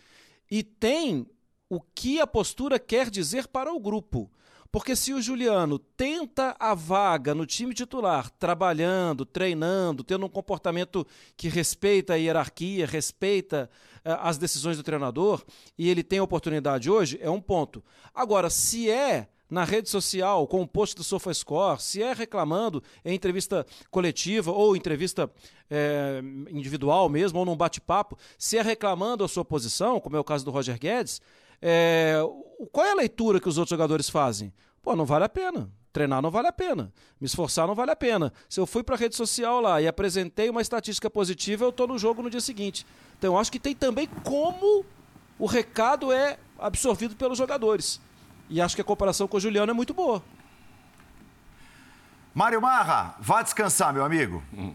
Speaker 6: E tem o que a postura quer dizer para o grupo. Porque se o Juliano tenta a vaga no time titular, trabalhando, treinando, tendo um comportamento que respeita a hierarquia, respeita uh, as decisões do treinador, e ele tem a oportunidade hoje, é um ponto. Agora, se é na rede social, com o post do SofaScore, se é reclamando em entrevista coletiva ou entrevista é, individual mesmo, ou num bate-papo, se é reclamando a sua posição, como é o caso do Roger Guedes, é, qual é a leitura que os outros jogadores fazem? Pô, não vale a pena. Treinar não vale a pena. Me esforçar não vale a pena. Se eu fui para a rede social lá e apresentei uma estatística positiva, eu estou no jogo no dia seguinte. Então, eu acho que tem também como o recado é absorvido pelos jogadores. E acho que a comparação com o Juliano é muito boa.
Speaker 1: Mário Marra, vá descansar, meu amigo. Hum.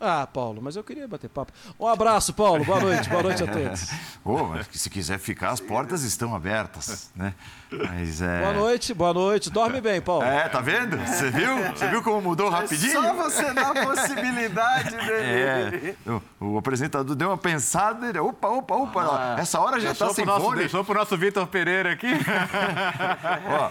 Speaker 6: Ah, Paulo, mas eu queria bater papo. Um abraço, Paulo. Boa noite. Boa noite a [LAUGHS] todos.
Speaker 1: oh, se quiser ficar, as portas estão abertas, né? Mas, é...
Speaker 6: Boa noite, boa noite. Dorme bem, Paulo.
Speaker 1: É, tá vendo? Você viu? Você viu como mudou rapidinho?
Speaker 2: É só você dá a possibilidade [LAUGHS] dele.
Speaker 1: É, o, o, apresentador deu uma pensada, ele, opa, opa, opa, ah, essa hora já está sem
Speaker 4: nosso,
Speaker 1: fone.
Speaker 4: Deixou pro nosso Vitor Pereira aqui. [LAUGHS]
Speaker 1: Ó,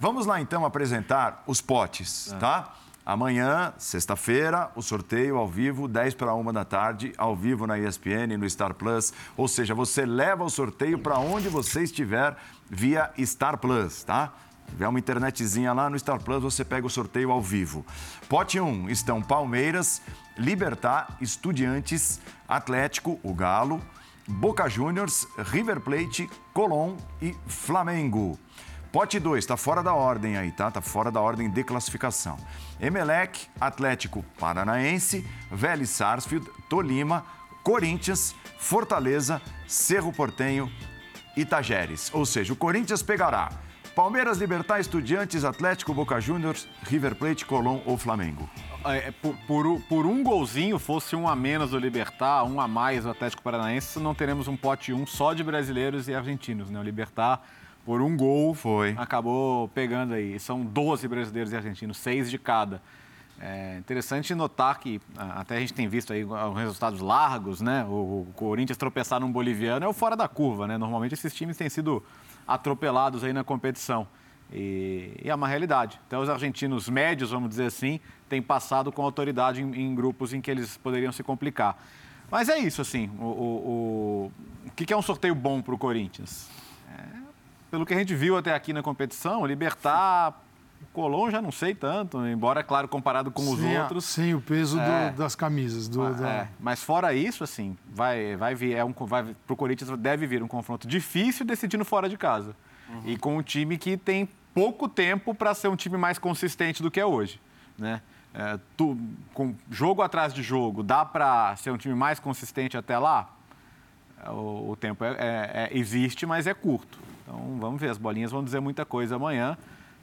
Speaker 1: vamos lá então apresentar os potes, tá? Amanhã, sexta-feira, o sorteio ao vivo, 10 para 1 da tarde, ao vivo na ESPN, no Star Plus. Ou seja, você leva o sorteio para onde você estiver via Star Plus, tá? Tiver uma internetzinha lá no Star Plus, você pega o sorteio ao vivo. Pote 1 estão Palmeiras, Libertar, Estudiantes, Atlético, o Galo, Boca Juniors, River Plate, Colón e Flamengo. Pote 2, está fora da ordem aí, tá? Está fora da ordem de classificação. Emelec, Atlético Paranaense, Vélez Sarsfield, Tolima, Corinthians, Fortaleza, Cerro Portenho e Tajeres. Ou seja, o Corinthians pegará Palmeiras, Libertar, Estudiantes, Atlético, Boca Juniors, River Plate, Colón ou Flamengo.
Speaker 4: É, por, por, por, um golzinho, fosse um a menos do Libertar, um a mais do Atlético Paranaense, não teremos um pote um só de brasileiros e argentinos, né? O Libertar, por um gol,
Speaker 1: foi
Speaker 4: acabou pegando aí. São 12 brasileiros e argentinos, seis de cada. É interessante notar que até a gente tem visto aí resultados largos, né? O, Corinthians tropeçar num boliviano é o fora da curva, né? Normalmente esses times têm sido atropelados aí na competição. E, e, é uma realidade. Então, os argentinos médios, vamos dizer assim, têm passado com autoridade em, em grupos em que eles poderiam se complicar. Mas é isso, assim. O, o, o, o que é um sorteio bom para o Corinthians? É, pelo que a gente viu até aqui na competição, libertar o Colón já não sei tanto, embora, claro, comparado com os outros.
Speaker 3: Sem o peso é, do, das camisas. Do,
Speaker 4: da... é, mas fora isso, assim, vai, vai vir, é um, vai, pro Corinthians deve vir um confronto difícil decidindo fora de casa. Uhum. E com um time que tem pouco tempo para ser um time mais consistente do que é hoje. Né? É, tu, com jogo atrás de jogo, dá para ser um time mais consistente até lá? É, o, o tempo é, é, existe, mas é curto. Então vamos ver, as bolinhas vão dizer muita coisa amanhã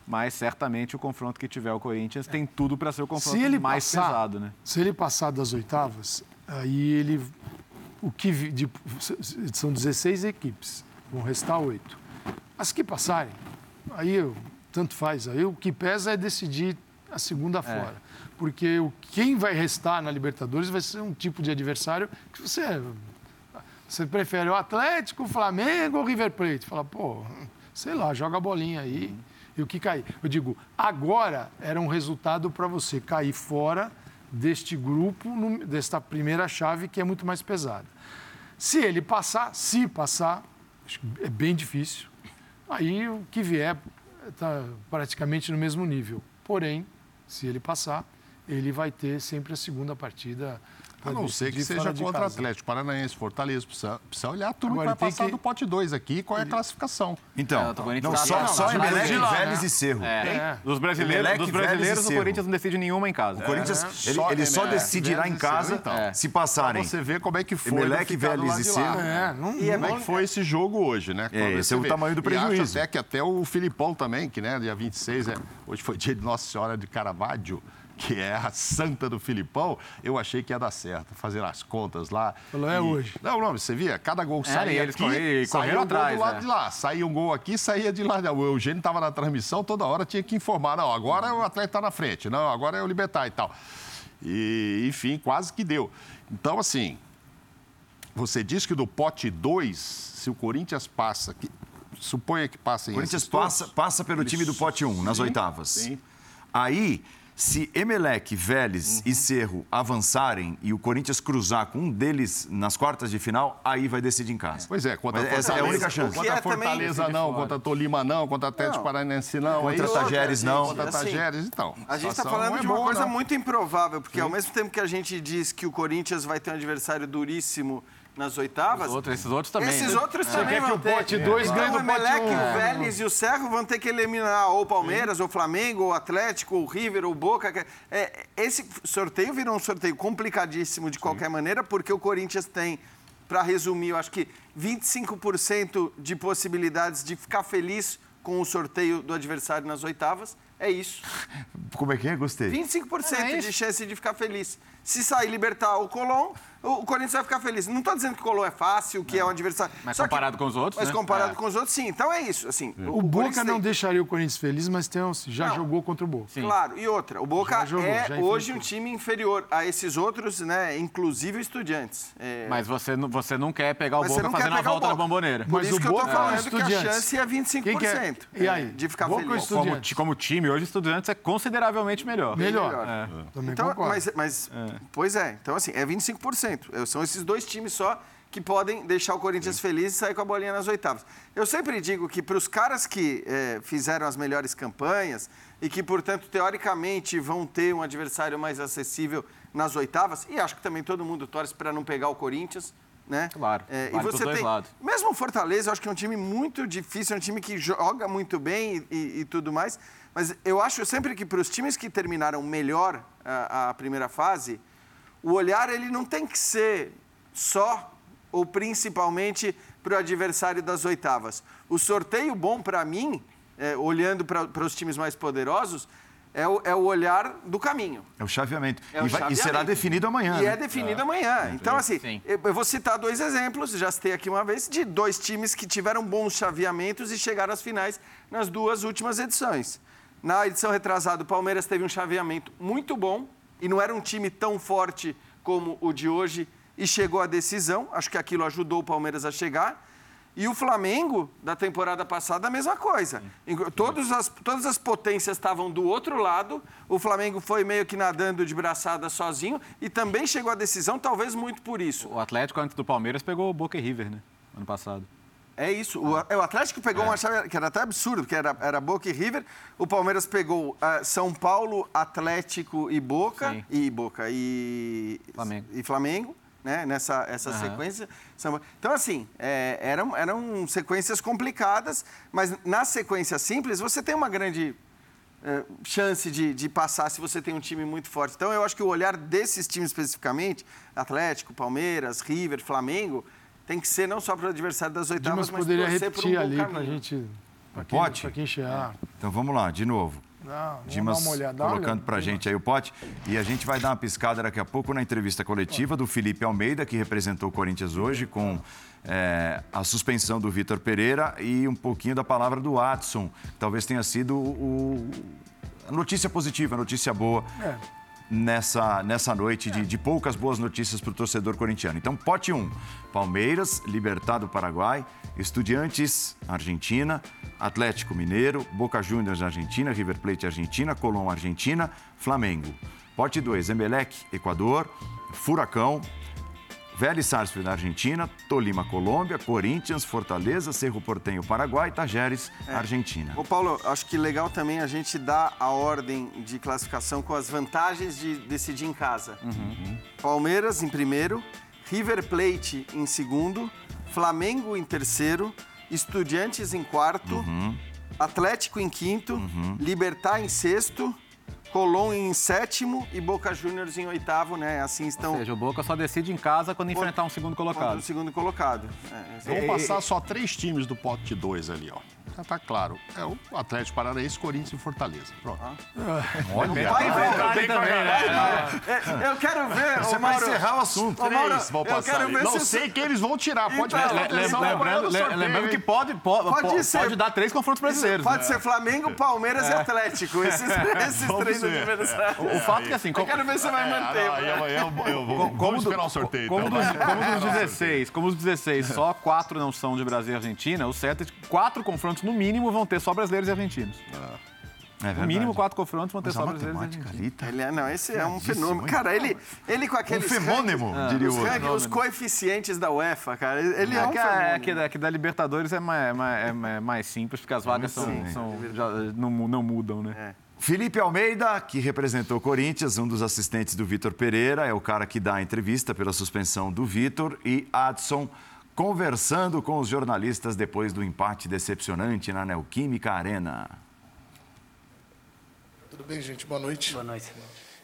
Speaker 4: mas certamente o confronto que tiver o Corinthians tem tudo para ser o confronto mais passar, pesado, né?
Speaker 3: Se ele passar das oitavas, aí ele o que de, são 16 equipes, vão restar oito. As que passarem, aí tanto faz, aí o que pesa é decidir a segunda é. fora. Porque o, quem vai restar na Libertadores vai ser um tipo de adversário que você você prefere o Atlético, o Flamengo ou o River Plate? Fala, pô, sei lá, joga a bolinha aí. Uhum e o que cair. Eu digo, agora era um resultado para você cair fora deste grupo, desta primeira chave que é muito mais pesada. Se ele passar, se passar, é bem difícil, aí o que vier está praticamente no mesmo nível. Porém, se ele passar, ele vai ter sempre a segunda partida
Speaker 5: a não ser que seja contra o Atlético Paranaense, Fortaleza. Precisa, precisa olhar tudo Agora, que vai passar que... do pote 2 aqui, qual é a classificação.
Speaker 1: Então, é, não, só, não, só Emelec, Vélez né? e Cerro. É.
Speaker 4: É. Dos brasileiros, Emelec, dos brasileiros o Corinthians não decide nenhuma em casa.
Speaker 1: O Corinthians, é. ele, ele só decidirá em casa então. se passarem.
Speaker 5: Pra você vê como é que foi.
Speaker 1: Emelec, Vélez e Cerro.
Speaker 5: e como é que foi esse jogo hoje, né?
Speaker 1: esse é o tamanho do prejuízo.
Speaker 5: até que até o Filipão também, que né, dia 26, hoje foi dia de Nossa Senhora de Caravaggio que é a santa do Filipão, eu achei que ia dar certo, fazer as contas lá.
Speaker 3: Falou, é hoje.
Speaker 5: Não, não, você via, cada gol é, saía eles aqui, saía um atrás, do lado é. de lá. Saía um gol aqui, saía de lá. O Eugênio estava na transmissão, toda hora tinha que informar. Não, agora o atleta está na frente, não, agora é o Libertar e tal. E, enfim, quase que deu. Então, assim, você diz que do pote 2, se o Corinthians passa, que, suponha que passa em
Speaker 1: O Corinthians passa, passa pelo time do pote 1, um, nas oitavas. Sim. Aí se Emelec, Vélez uhum. e Cerro avançarem e o Corinthians cruzar com um deles nas quartas de final, aí vai decidir em casa.
Speaker 5: Pois é, contra essa é a única chance. Contra a Fortaleza não, contra Tolima não, contra Atlético Paranaense não.
Speaker 1: Contra Tajeres não.
Speaker 5: Contra assim, Tajeres, então.
Speaker 2: A gente está falando é de uma boa, coisa não. muito improvável, porque Sim. ao mesmo tempo que a gente diz que o Corinthians vai ter um adversário duríssimo nas oitavas.
Speaker 4: Outros, esses outros também.
Speaker 2: Esses né? outros é. também.
Speaker 3: Quer que o pote 2 ganhe do pote 1.
Speaker 2: O um. o Vélez e o Cerro vão ter que eliminar ou o Palmeiras, ou o Flamengo, ou o Atlético, ou o River, ou o Boca. É, esse sorteio virou um sorteio complicadíssimo de qualquer Sim. maneira, porque o Corinthians tem, para resumir, eu acho que 25% de possibilidades de ficar feliz com o sorteio do adversário nas oitavas. É isso. [LAUGHS]
Speaker 1: Como é que é? Gostei.
Speaker 2: 25% é de chance de ficar feliz. Se sair libertar o Colom, o Corinthians vai ficar feliz. Não estou dizendo que o Colô é fácil, que não. é um adversário.
Speaker 4: Mas Só comparado
Speaker 2: que,
Speaker 4: com os outros,
Speaker 2: Mas
Speaker 4: né?
Speaker 2: comparado é. com os outros, sim. Então é isso. Assim,
Speaker 3: o, o Boca não tem... deixaria o Corinthians feliz, mas tem, já não. jogou contra o Boca.
Speaker 2: Sim. Claro. E outra, o Boca jogou, é hoje um time inferior a esses outros, né? Inclusive estudiantes. É...
Speaker 4: Mas você, você não quer pegar o mas Boca fazendo a volta na bomboneira.
Speaker 2: Por mas isso o que Boca eu tô falando é que a chance é 25%. Que é?
Speaker 3: E aí?
Speaker 2: De ficar
Speaker 3: Boca
Speaker 2: feliz.
Speaker 4: Como, como time, hoje estudiantes é consideravelmente melhor.
Speaker 3: Melhor.
Speaker 2: É. Então, mas, mas pois é. Então, assim, é 25%. São esses dois times só que podem deixar o Corinthians Sim. feliz e sair com a bolinha nas oitavas. Eu sempre digo que para os caras que é, fizeram as melhores campanhas e que, portanto, teoricamente vão ter um adversário mais acessível nas oitavas, e acho que também todo mundo torce para não pegar o Corinthians, né?
Speaker 4: Claro,
Speaker 2: É,
Speaker 4: vale
Speaker 2: e você tem,
Speaker 4: lados.
Speaker 2: mesmo o Fortaleza, eu acho que é um time muito difícil, é um time que joga muito bem e, e- e tudo mais. Mas eu acho sempre que para os times que terminaram melhor a, a primeira fase, o olhar ele não tem que ser só ou principalmente para o adversário das oitavas. O sorteio bom para mim, é, olhando para os times mais poderosos, é o, é o olhar do caminho.
Speaker 1: É o chaveamento.
Speaker 2: É o
Speaker 1: e, vai- e
Speaker 2: chaveamento.
Speaker 1: será definido amanhã.
Speaker 2: E
Speaker 1: né?
Speaker 2: é definido amanhã. Então, assim,
Speaker 4: Sim.
Speaker 2: eu eu vou citar dois exemplos, já citei aqui uma vez, de dois times que tiveram bons chaveamentos e chegaram às finais nas duas últimas edições. Na edição retrasada, o Palmeiras teve um chaveamento muito bom e não era um time tão forte como o de hoje e chegou à decisão. Acho que aquilo ajudou o Palmeiras a chegar. E o Flamengo, da temporada passada, a mesma coisa. Todas as, todas as potências estavam do outro lado, o Flamengo foi meio que nadando de braçada sozinho e também chegou à decisão, talvez muito por isso.
Speaker 4: O Atlético, antes do Palmeiras, pegou o Boca e River, né? Ano passado.
Speaker 2: É isso. O, é, o Atlético pegou uma chave que era até absurdo, porque era, era Boca e River. O Palmeiras pegou ah, São Paulo, Atlético e Boca.
Speaker 4: Sim.
Speaker 2: E Boca e
Speaker 4: Flamengo.
Speaker 2: E Flamengo, né? Nessa essa
Speaker 4: Aham.
Speaker 2: sequência. Então, assim, é, eram, eram sequências complicadas, mas na sequência simples você tem uma grande é, chance de, de passar se você tem um time muito forte. Então, eu acho que o olhar desses times especificamente, Atlético, Palmeiras, River, Flamengo, tem que ser não só para o adversário das oitavas,
Speaker 3: Dimas
Speaker 2: mas
Speaker 3: poderia
Speaker 2: torcer por um
Speaker 3: repetir
Speaker 2: bom
Speaker 3: ali pra
Speaker 2: caminho.
Speaker 3: gente. Pra quem,
Speaker 1: Pote?
Speaker 3: pra quem chegar.
Speaker 1: Então vamos lá, de novo.
Speaker 3: Não,
Speaker 1: Dimas
Speaker 3: dar uma olhada. Dá uma
Speaker 1: colocando
Speaker 3: olhada.
Speaker 1: pra gente aí o pote. E a gente vai dar uma piscada daqui a pouco na entrevista coletiva do Felipe Almeida, que representou o Corinthians hoje, com é, a suspensão do Vitor Pereira e um pouquinho da palavra do Watson. Talvez tenha sido o, a notícia positiva, a notícia boa.
Speaker 3: É.
Speaker 1: Nessa, nessa noite de, de poucas boas notícias para o torcedor corintiano. Então, pote 1, Palmeiras, Libertad do Paraguai, Estudiantes, Argentina, Atlético Mineiro, Boca Juniors, Argentina, River Plate, Argentina, Colón, Argentina, Flamengo. Pote 2, Emelec, Equador, Furacão, Vélez Sarsfield, Argentina, Tolima, Colômbia, Corinthians, Fortaleza, Cerro Portenho, Paraguai, Tajeres, Argentina.
Speaker 2: Ô, Paulo, acho que legal também a gente dar a ordem de classificação com as vantagens de decidir em casa. Palmeiras em primeiro, River Plate em segundo, Flamengo em terceiro, Estudiantes em quarto, Atlético em quinto, Libertar em sexto, Colón em sétimo e Boca Juniors em oitavo, né? Assim estão
Speaker 4: Ou seja, o Boca só decide em casa quando enfrentar um segundo
Speaker 2: contra
Speaker 4: colocado.
Speaker 2: o segundo colocado. É,
Speaker 5: Vão
Speaker 2: é-
Speaker 5: passar só três times do pote 2 ali, ó. Já tá claro. É o Atlético Paranaense, Corinthians e Fortaleza. Pronto.
Speaker 1: Olha,
Speaker 2: Vai ver,
Speaker 4: também, né?
Speaker 2: É, Eu quero ver,
Speaker 1: Você vai encerrar o assunto.
Speaker 2: Ô, Mauro,
Speaker 5: Três vão passar Não sei quem eles vão tirar. Pode
Speaker 2: Então,
Speaker 4: Lembrando, lembrando que pode, pode,
Speaker 2: Pode
Speaker 4: dar três confrontos brasileiros.
Speaker 2: Pode
Speaker 4: né?
Speaker 2: ser Flamengo, Palmeiras e Atlético. Esses, [LAUGHS] três
Speaker 5: ver.
Speaker 2: adversários.
Speaker 4: O fato é que assim,
Speaker 2: Eu
Speaker 4: como,
Speaker 2: quero ver se você vai
Speaker 5: É,
Speaker 2: manter.
Speaker 5: eu, vou. Vamos
Speaker 4: do-
Speaker 5: esperar o sorteio.
Speaker 4: como,
Speaker 5: então,
Speaker 4: dos,
Speaker 5: vai.
Speaker 4: como dos 16, como os 16, só quatro não são de Brasil e Argentina, o certo é que quatro confrontos no mínimo vão ter só brasileiros e argentinos.
Speaker 1: É
Speaker 4: No mínimo quatro confrontos vão ter só brasileiros e
Speaker 1: matemática
Speaker 4: argentinos.
Speaker 1: ali tá
Speaker 2: Ele é, não, esse é um
Speaker 1: Isso,
Speaker 2: fenômeno. Cara, ele, ele com
Speaker 1: um
Speaker 2: aqueles...
Speaker 1: fenômeno,
Speaker 2: ranking-
Speaker 1: diria o
Speaker 2: os,
Speaker 1: outro.
Speaker 2: ranking- os coeficientes da UEFA, cara. Ele é,
Speaker 4: É
Speaker 2: um
Speaker 4: que, é que da, que da Libertadores é mais, é mais, é mais- simples, porque as vagas são,
Speaker 2: Sim,
Speaker 4: são- já, não, não mudam, né?
Speaker 2: É.
Speaker 1: Felipe Almeida, que representou o Corinthians, um dos assistentes do Vitor Pereira, é o cara que dá a entrevista pela suspensão do Vitor, e Adson conversando com os jornalistas depois do empate decepcionante na Neoquímica Arena.
Speaker 7: Tudo bem, gente? Boa noite.
Speaker 11: Boa noite.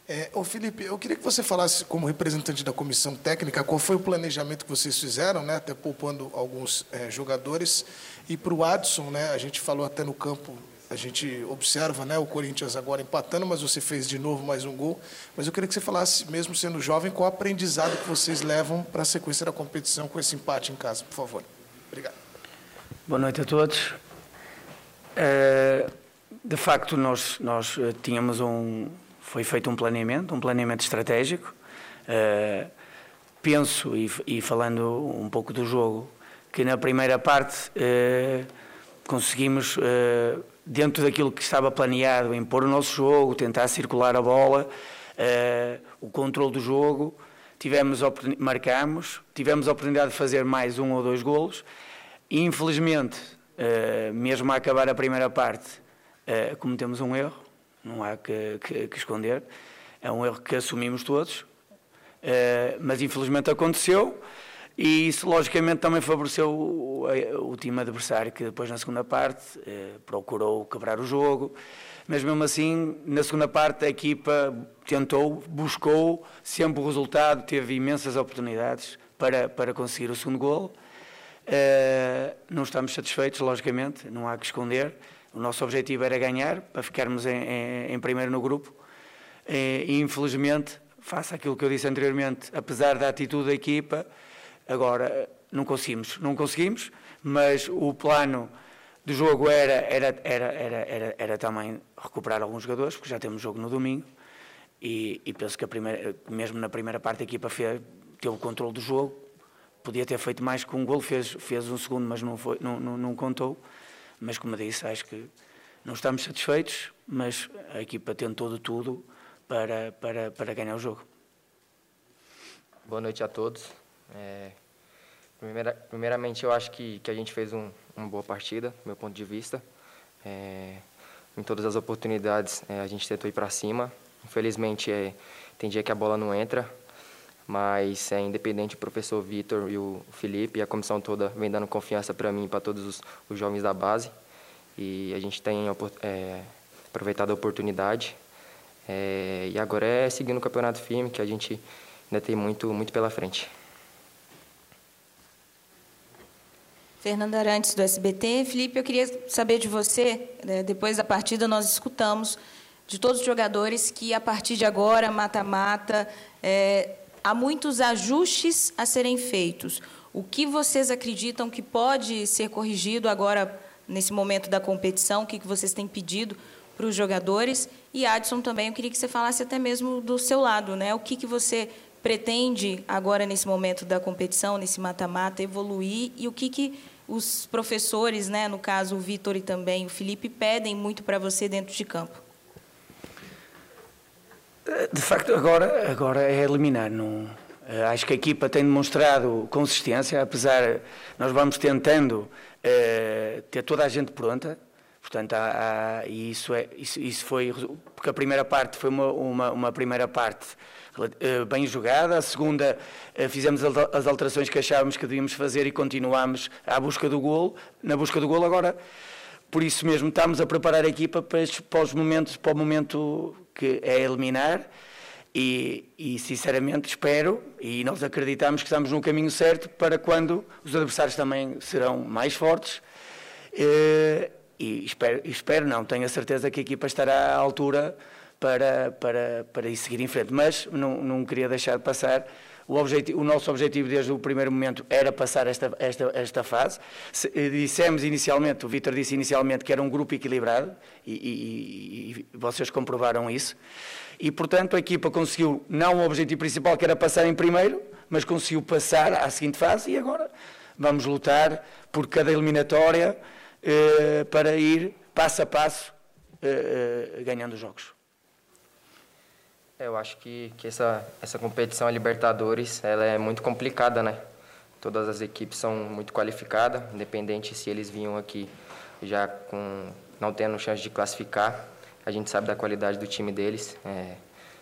Speaker 7: É, ô Felipe, eu queria que você falasse, como representante da comissão técnica, qual foi o planejamento que vocês fizeram, né, até poupando alguns é, jogadores. E para o Adson, né, a gente falou até no campo, a gente observa né, o Corinthians agora empatando, mas você fez de novo mais um gol. Mas eu queria que você falasse, mesmo sendo jovem, qual o aprendizado que vocês levam para a sequência da competição com esse empate em casa, por favor. Obrigado.
Speaker 11: Boa noite a todos. Eh, de facto, nós, nós eh, tínhamos um. Foi feito um planeamento, um planeamento estratégico. Eh, penso, e, e falando um pouco do jogo, que na primeira parte eh, conseguimos, eh, dentro daquilo que estava planeado, impor o nosso jogo, tentar circular a bola, eh, o controle do jogo. Tivemos, marcamos, tivemos a oportunidade de fazer mais um ou dois golos. E, infelizmente, eh, mesmo a acabar a primeira parte, eh, cometemos um erro, não há que, que- que esconder. É um erro que assumimos todos, mas infelizmente aconteceu. E isso, logicamente, também favoreceu o, o, time adversário, que depois, na segunda parte, eh, procurou quebrar o jogo. Mas, mesmo assim, na segunda parte, a equipa tentou, buscou sempre o resultado, teve imensas oportunidades para, para conseguir o segundo gol. Uh, não estamos satisfeitos, logicamente, não há que esconder. O nosso objetivo era ganhar, para ficarmos em, em, em primeiro no grupo. Eh, e, infelizmente, faça aquilo que eu disse anteriormente, apesar da atitude da equipa, agora não conseguimos. Não conseguimos, mas o plano do jogo era, era, era, era, era, era também recuperar alguns jogadores, porque já temos jogo no domingo. E, e penso que primeira, mesmo na primeira parte a equipa fez, teve o controle do jogo, podia ter feito mais que um gol, fez, fez um segundo, mas não, foi, não, não, não contou. Mas como disse, acho que não estamos satisfeitos, mas a equipa tentou de tudo para, para, para ganhar o jogo.
Speaker 8: Boa noite a todos. É, primeira, primeiramente, eu acho que, que a gente fez um, uma boa partida, do meu ponto de vista. É, em todas as oportunidades, é, a gente tentou ir para cima. Infelizmente, é, tem dia que a bola não entra, mas é independente o professor Vitor e o Felipe e a comissão toda vem dando confiança para mim e para todos os, os, jovens da base. E a gente tem é, aproveitado a oportunidade. É, e agora é seguir no campeonato firme, que a gente ainda tem muito, muito pela frente.
Speaker 12: Fernanda Arantes, do SBT. Felipe, eu queria saber de você, né, depois da partida nós escutamos de todos os jogadores que, a partir de agora, mata-mata, é, há muitos ajustes a serem feitos. O que vocês acreditam que pode ser corrigido agora, nesse momento da competição? O que vocês têm pedido para os jogadores. E Adson também, eu queria que você falasse até mesmo do seu lado, né? O que, que você pretende agora nesse momento da competição, nesse mata-mata, evoluir e o que, que os professores, né, no caso o Vitor e também o Felipe, pedem muito para você dentro de campo?
Speaker 11: De facto, agora, agora é eliminar. Não, eh, acho que a equipa tem demonstrado consistência, apesar nós vamos tentando uh, ter toda a gente pronta. Portanto, há, há, e isso, é, isso, isso foi. Porque a primeira parte foi uma, uma, uma primeira parte bem jogada, a segunda uh, fizemos as alterações que achávamos que devíamos fazer e continuámos à busca do gol. Na busca do gol, agora, por isso mesmo, estamos a preparar a equipa para, para, os momentos, para o momento que é eliminar. E, e, sinceramente espero e nós acreditamos que estamos no caminho certo para quando os adversários também serão mais fortes. Uh, e espero, espero, não, tenho a certeza que a equipa estará à altura para, para, para ir seguir em frente. Mas não, não queria deixar de passar. O, objetivo, o nosso objetivo desde o primeiro momento era passar esta, esta, esta fase. Se, eh, dissemos inicialmente, o Vitor disse inicialmente que era um grupo equilibrado e, e, e vocês comprovaram isso. E, portanto, a equipa conseguiu, não o objetivo principal, que era passar em primeiro, mas conseguiu passar à seguinte fase e agora vamos lutar por cada eliminatória eh, para ir passo a passo eh, eh, ganhando jogos.
Speaker 8: É, eu acho que, que essa, essa competição a Libertadores ela é muito complicada, né? Todas as equipes são muito qualificadas, independente se eles vinham aqui já com não tendo chance de classificar. A gente sabe da qualidade do time deles. É,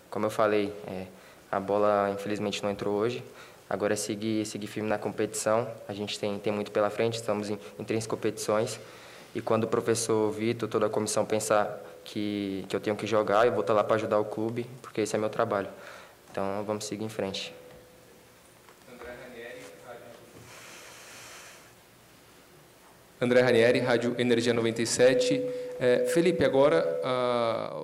Speaker 8: como eu falei, é, a bola infelizmente não entrou hoje. Agora é seguir, seguir firme na competição. A gente tem, tem muito pela frente, estamos em, em três competições. E quando o professor Vitor, toda a comissão pensar que, que eu tenho que jogar, eu vou estar lá para ajudar o clube, porque esse é meu trabalho. Então vamos seguir em frente.
Speaker 13: André Ranieri, Rádio Energia 97. É, Felipe, agora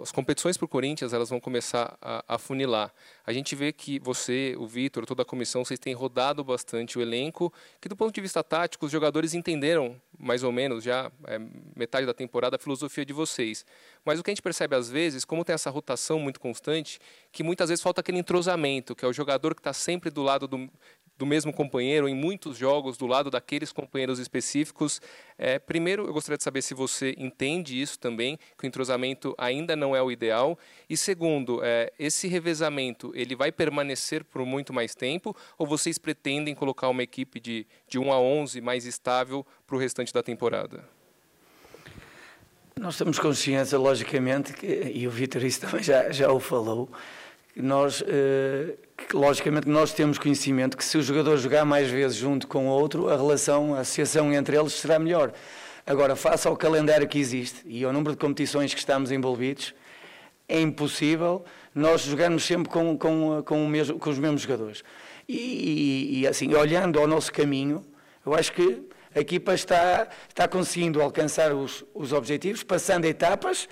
Speaker 13: as competições para o Corinthians elas vão começar a, a funilar. A gente vê que você, o Vitor, toda a comissão, vocês têm rodado bastante o elenco, que do ponto de vista tático, os jogadores entenderam mais ou menos já é, metade da temporada a filosofia de vocês. Mas o que a gente percebe às vezes, como tem essa rotação muito constante, que muitas vezes falta aquele entrosamento, que é o jogador que está sempre do lado do, do mesmo companheiro em muitos jogos, do lado daqueles companheiros específicos. É, primeiro, eu gostaria de saber se você entende isso também, que o entrosamento ainda não é o ideal. E segundo, é, esse revezamento ele vai permanecer por muito mais tempo ou vocês pretendem colocar uma equipe de, de 1 a 11 mais estável para o restante da temporada?
Speaker 11: Nós temos consciência, logicamente, que, e o Vitor isso também já, já o falou, nós, que, logicamente, nós temos conhecimento que se o jogador jogar mais vezes junto com o outro, a relação, a associação entre eles será melhor. Agora, face ao calendário que existe e ao número de competições que estamos envolvidos, é impossível nós jogarmos sempre com, com, com, mesmo, com os mesmos jogadores. E, e, e, assim, olhando ao nosso caminho, eu acho que a equipa está, está conseguindo alcançar os, os objetivos, passando etapas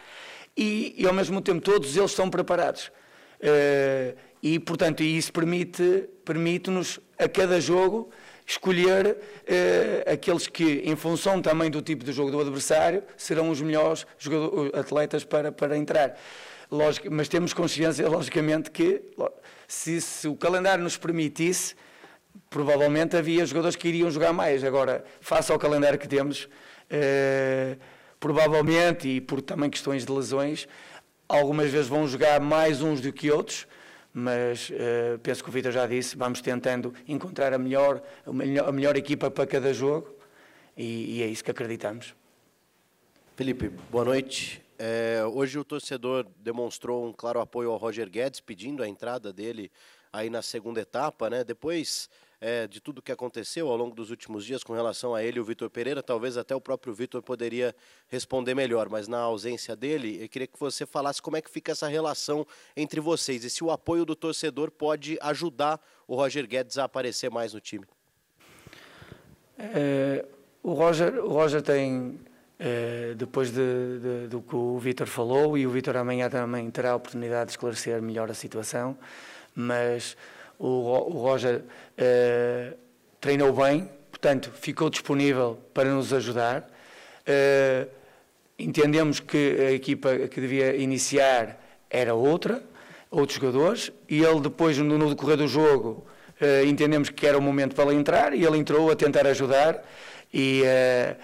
Speaker 11: e, e, ao mesmo tempo, todos eles estão preparados. Uh, e, portanto, isso permite, permite-nos, a cada jogo, escolher uh, aqueles que, em função também do tipo de jogo do adversário, serão os melhores atletas para, para entrar. Lógico, mas temos consciência, [LAUGHS] logicamente, que se, se, o calendário nos permitisse, provavelmente havia jogadores que iriam jogar mais. Agora, face ao calendário que temos, uh, provavelmente, e por também questões de lesões, algumas vezes vão jogar mais uns do que outros, mas uh, penso que o Vitor já disse, vamos tentando encontrar a melhor, a melhor, a melhor equipa para cada jogo e, e, é isso que acreditamos.
Speaker 14: Felipe, boa noite. É, hoje o torcedor demonstrou um claro apoio ao Roger Guedes, pedindo a entrada dele aí na segunda etapa, né? Depois é, de tudo que aconteceu ao longo dos últimos dias com relação a ele e o Vitor Pereira, talvez até o próprio Vitor poderia responder melhor, mas na ausência dele, eu queria que você falasse como é que fica essa relação entre vocês e se o apoio do torcedor pode ajudar o Roger Guedes a aparecer mais no time.
Speaker 11: É, o, Roger, o Roger tem, é, depois de, de, do que o Vitor falou, e o Vitor amanhã também terá a oportunidade de esclarecer melhor a situação, mas o, o Roger uh, treinou bem, portanto, ficou disponível para nos ajudar. Uh, entendemos que a equipa que devia iniciar era outra, outros jogadores, e ele depois, no, no decorrer do jogo, uh, entendemos que era o momento para ele entrar, e ele entrou a tentar ajudar e, uh,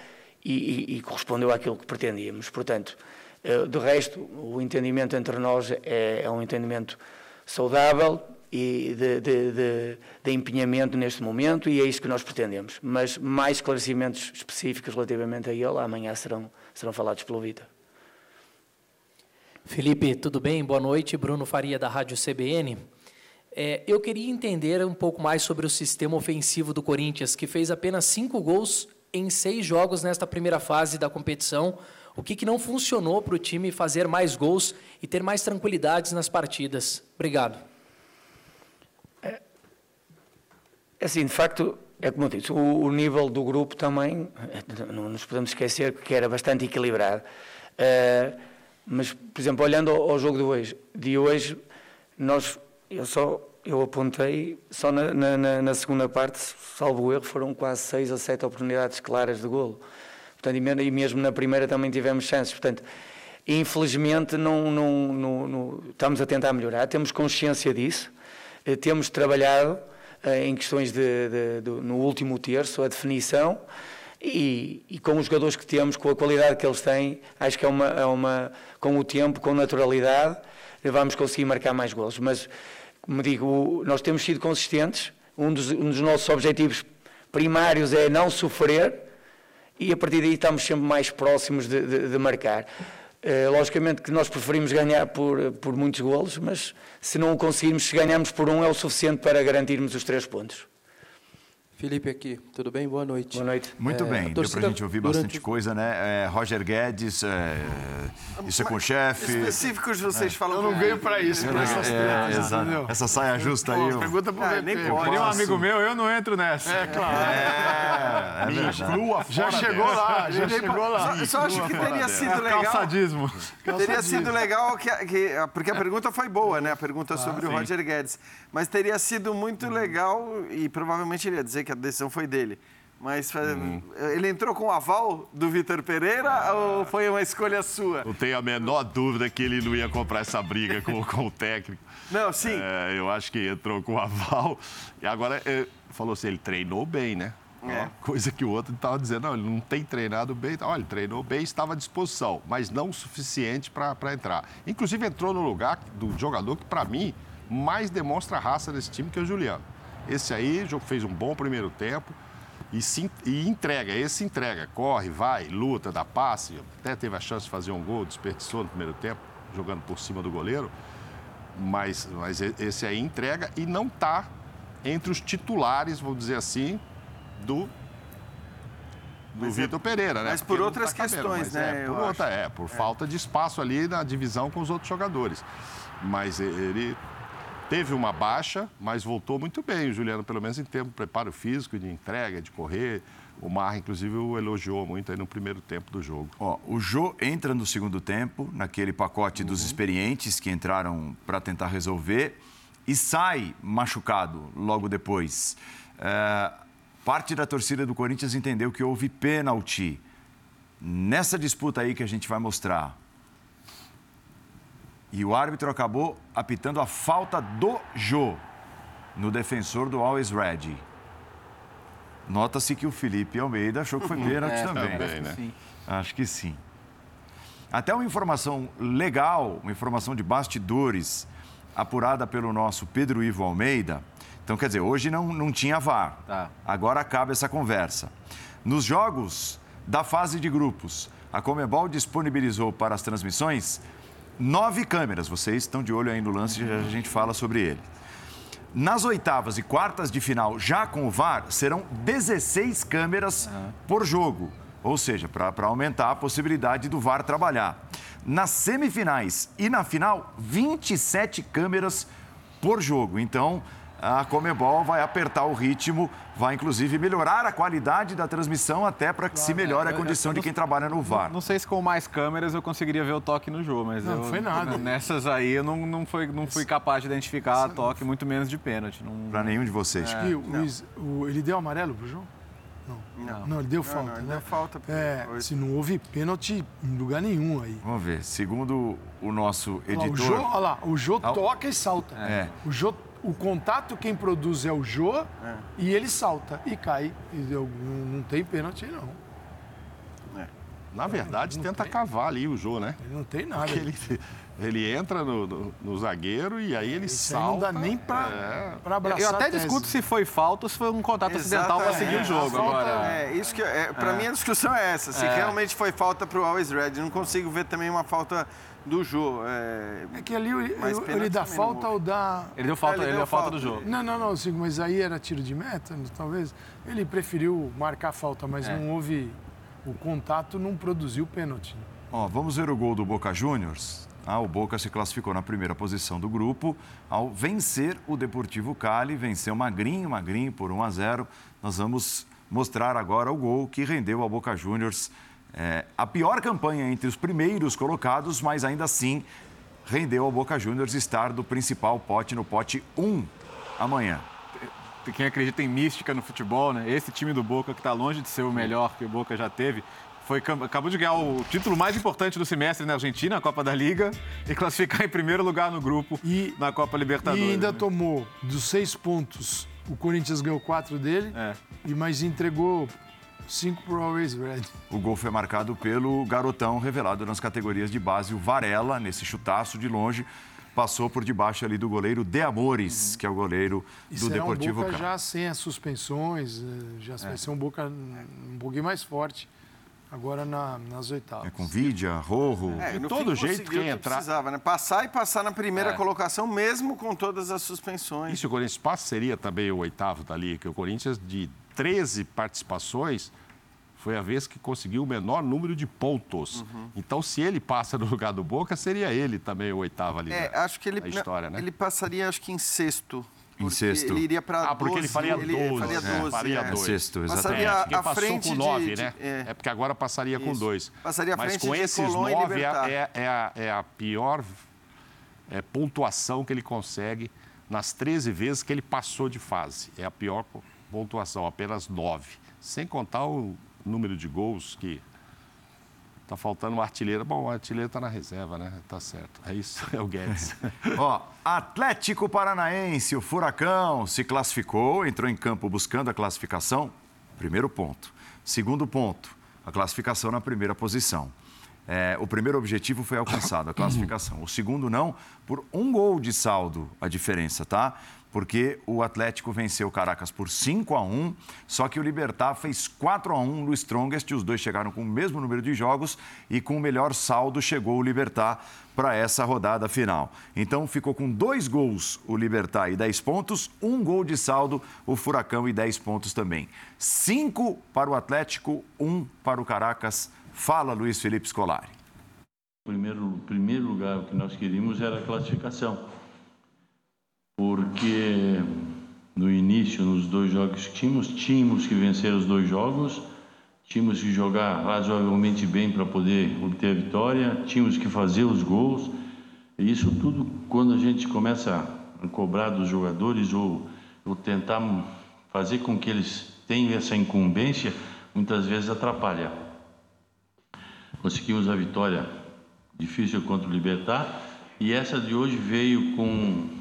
Speaker 11: e, e correspondeu àquilo que pretendíamos. Portanto, uh, de resto, o entendimento entre nós é, é um entendimento saudável, e de, de, de, de, empenhamento neste momento e é isso que nós pretendemos. Mas mais esclarecimentos específicos relativamente a ele amanhã serão, serão falados pelo Vitor.
Speaker 15: Felipe, tudo bem? Boa noite. Bruno Faria, da Rádio CBN. É, eu queria entender um pouco mais sobre o sistema ofensivo do Corinthians, que fez apenas cinco gols em seis jogos nesta primeira fase da competição. O que, que não funcionou para o time fazer mais gols e ter mais tranquilidades nas partidas? Obrigado.
Speaker 11: É assim, de facto, é como eu disse, o, o, nível do grupo também, não nos podemos esquecer que era bastante equilibrado. Uh, mas, por exemplo, olhando ao, ao, jogo de hoje, de hoje, nós, eu só, eu apontei, só na, na, na, segunda parte, salvo erro, foram quase seis ou sete oportunidades claras de golo. Portanto, e mesmo na primeira também tivemos chances. Portanto, infelizmente, não, não, não, não estamos a tentar melhorar, temos consciência disso, eh, temos trabalhado, eh, em questões de, de, de, no último terço, a definição. E, e, com os jogadores que temos, com a qualidade que eles têm, acho que é uma, é uma com o tempo, com naturalidade, vamos conseguir marcar mais gols. Mas, como digo, nós temos sido consistentes. Um dos, um dos nossos objetivos primários é não sofrer e a partir daí estamos sempre mais próximos de, de, de marcar. Uh, logicamente que nós preferimos ganhar por, por muitos golos, mas se não o conseguirmos, se ganharmos por um, é o suficiente para garantirmos os três pontos.
Speaker 16: Felipe aqui, tudo bem? Boa noite.
Speaker 11: Boa noite.
Speaker 1: Muito é, bem, deu pra gente ouvir bastante durante... coisa, né? É, Roger Guedes, é, isso é com o chefe.
Speaker 2: Específicos vocês é. falam.
Speaker 3: Eu não ganho pra isso, pra essas
Speaker 1: é, exato. Essa saia justa aí. Pô,
Speaker 3: pergunta pro ah,
Speaker 4: nem pode. um amigo meu, eu não entro nessa.
Speaker 3: É, claro. É,
Speaker 1: é crua
Speaker 3: Já chegou lá, já chegou lá.
Speaker 2: Só, só acho que teria sido legal.
Speaker 4: Calçadismo.
Speaker 2: Teria sido legal, que, que, porque a pergunta foi boa, né? A pergunta ah, sobre o Roger Guedes. Mas teria sido muito legal, e provavelmente ele ia dizer que a decisão foi dele mas hum. ele entrou com o aval do Vitor Pereira ou foi uma escolha sua?
Speaker 5: Não tenho a menor dúvida que ele não ia comprar essa briga com, [LAUGHS] com o técnico.
Speaker 2: Não, sim.
Speaker 5: É, eu acho que entrou com o aval. E agora, é, falou assim, ele treinou bem, né? É. Coisa que o outro estava dizendo, não, ele não tem treinado bem. Olha, ele treinou bem, estava à disposição, mas não o suficiente para entrar. Inclusive, entrou no lugar do jogador que, para mim, mais demonstra a raça desse time, que é o Juliano. Esse aí fez um bom primeiro tempo, e, se, e entrega, esse entrega, corre, vai, luta, dá passe, até teve a chance de fazer um gol, desperdiçou no primeiro tempo, jogando por cima do goleiro. mas, mas esse aí entrega e não está entre os titulares, vamos dizer assim, do do mas Vitor é, Pereira, né?
Speaker 2: Mas por outras tá questões, né?
Speaker 5: É, por outra, é, por é. falta de espaço ali na divisão com os outros jogadores. Mas ele teve uma baixa, mas voltou muito bem, o Juliano, pelo menos em termos de preparo físico, de entrega, de correr. O Mar, inclusive, o elogiou muito aí no primeiro tempo do jogo.
Speaker 1: Ó, o Jô entra no segundo tempo, naquele pacote uhum. dos experientes que entraram para tentar resolver, e sai machucado logo depois. É, parte da torcida do Corinthians entendeu que houve pênalti nessa disputa aí que a gente vai mostrar. E o árbitro acabou apitando a falta do Jô no defensor do Always Ready. Nota-se que o Felipe Almeida achou que foi pênalti é, também. também né? Sim. Acho que sim. Até uma informação legal, uma informação de bastidores, apurada pelo nosso Pedro Ivo Almeida. Então, quer dizer, hoje não, não tinha VAR. Tá. Agora acaba essa conversa. Nos jogos da fase de grupos, a Comebol disponibilizou para as transmissões nove câmeras. Vocês estão de olho aí no lance, já a gente fala sobre ele. Nas oitavas e quartas de final, já com o VAR, serão 16 câmeras uhum. por jogo. Ou seja, para aumentar a possibilidade do VAR trabalhar. Nas semifinais e na final, 27 câmeras por jogo. Então, a Comebol vai apertar o ritmo, vai inclusive melhorar a qualidade da transmissão até para que claro, se melhore a condição de quem trabalha no VAR.
Speaker 4: Não, não, sei se com mais câmeras eu conseguiria ver o toque no jogo, mas
Speaker 3: não,
Speaker 4: eu,
Speaker 3: não foi nada.
Speaker 4: Nessas aí eu não, não, foi, não fui capaz de identificar Esse toque, muito menos de pênalti. Não...
Speaker 1: Para nenhum de vocês.
Speaker 3: É, o, o, ele deu amarelo pro João? Não. Não, ele deu falta, não,
Speaker 2: né? Deu falta.
Speaker 3: É, se não houve pênalti em lugar nenhum aí.
Speaker 1: Vamos ver. Segundo o nosso editor. Olha, o
Speaker 3: Jô, olha lá, o Jô toca e salta. É. O Jô o contato quem produz é o Jô é. e ele salta e cai. E eu, não tem pênalti, não.
Speaker 5: É. Na verdade, não tenta tem. cavar ali o Jô, né?
Speaker 3: Ele não tem nada.
Speaker 5: Porque ele, [LAUGHS] ele entra no, no, no zagueiro e aí ele Isso salta. Aí não
Speaker 3: dá nem pra, é. pra abraçar.
Speaker 4: Eu até discuto se foi falta ou se foi um contato acidental para seguir o jogo. Agora.
Speaker 2: É, isso que, é, pra mim a discussão é essa. Se é. realmente foi falta pro Always Red. não consigo ver também uma falta do Jô.
Speaker 3: É, é que ali ele, ele dá falta ou dá.
Speaker 4: Ele deu falta, ele, ele deu, deu falta, falta do jogo.
Speaker 3: Não, não, não, sim, mas aí era tiro de meta, talvez. Ele preferiu marcar falta, mas é. não houve. O contato não produziu pênalti.
Speaker 1: Ó, vamos ver o gol do Boca Juniors. Ah, o Boca se classificou na primeira posição do grupo ao vencer o Deportivo Cali, venceu magrinho, magrinho por 1 a 0. Nós vamos mostrar agora o gol que rendeu ao Boca Juniors é, a pior campanha entre os primeiros colocados, mas ainda assim rendeu ao Boca Juniors estar do principal pote no pote 1 amanhã.
Speaker 4: Quem acredita em mística no futebol, né? Esse time do Boca, que está longe de ser o melhor que o Boca já teve, foi, acabou de ganhar o título mais importante do semestre na Argentina, a Copa da Liga, e classificar [LAUGHS] em primeiro lugar no grupo e, na Copa Libertadores.
Speaker 3: E ainda né? tomou dos seis pontos, o Corinthians ganhou quatro dele, é. e mais entregou Cinco pro Always Red.
Speaker 1: O gol foi marcado pelo garotão revelado nas categorias de base, o Varela, nesse chutaço de longe. Passou por debaixo ali do goleiro De Amores, uhum. que é o goleiro
Speaker 3: e
Speaker 1: do Deportivo
Speaker 3: um Boca já sem as suspensões, eh, já é. vai ser um Boca um pouquinho mais forte agora na, nas oitavas.
Speaker 1: É com Vidia, Rorro.
Speaker 2: É, de todo jeito quem entrar. precisava, né? Passar e passar na primeira é. colocação, mesmo com todas as suspensões.
Speaker 5: E se o Corinthians passa, seria também o oitavo dali, que o Corinthians de 13 participações foi a vez que conseguiu o menor número de pontos. Uhum. Então, se ele passa no [LAUGHS] lugar do Boca, seria ele também o oitavo ali
Speaker 2: é,
Speaker 5: da,
Speaker 2: acho que ele,
Speaker 5: história, né?
Speaker 2: Ele passaria, acho que em sexto.
Speaker 1: Em sexto.
Speaker 2: Ele iria para
Speaker 5: Ah, porque 12, ele faria 12. Ele faria 12,
Speaker 2: é,
Speaker 5: faria 12.
Speaker 1: É. Sexto,
Speaker 5: exatamente. Passaria é, passou frente com 9, de, né? É. é. porque agora passaria Isso. com 2.
Speaker 2: Passaria
Speaker 5: Mas
Speaker 2: frente
Speaker 5: com esses 9 é, é, é, a, é a pior é, pontuação que ele consegue nas 13 vezes que ele passou de fase. É a pior pontuação, apenas 9. Sem contar o número de gols que Tá faltando um artilheiro. Bom, o artilheiro está na reserva, né? Tá certo. É isso, [LAUGHS] é o Guedes. [LAUGHS]
Speaker 1: Ó, Atlético Paranaense, o Furacão, se classificou, entrou em campo buscando a classificação. Primeiro ponto. Segundo ponto, a classificação na primeira posição. É, o primeiro objetivo foi alcançado, a [COUGHS] classificação. O segundo não, por um gol de saldo a diferença, tá? Porque o Atlético venceu o Caracas por 5 a 1 só que o Libertar fez 4 a 1 no Strongest. Os dois chegaram com o mesmo número de jogos e com o melhor saldo chegou o Libertar para essa rodada final. Então ficou com dois gols o Libertar e 10 pontos, um gol de saldo o Furacão e 10 pontos também. Cinco para o Atlético, um para o Caracas. Fala, Luiz Felipe Scolari.
Speaker 17: Primeiro, primeiro lugar, o que nós queríamos era a classificação porque no início, nos dois jogos que tínhamos, tínhamos que vencer os dois jogos, tínhamos que jogar razoavelmente bem para poder obter a vitória, tínhamos que fazer os gols. E isso tudo, quando a gente começa a cobrar dos jogadores ou, ou tentar fazer com que eles tenham essa incumbência, muitas vezes atrapalha. Conseguimos a vitória difícil contra o Libertar e essa de hoje veio com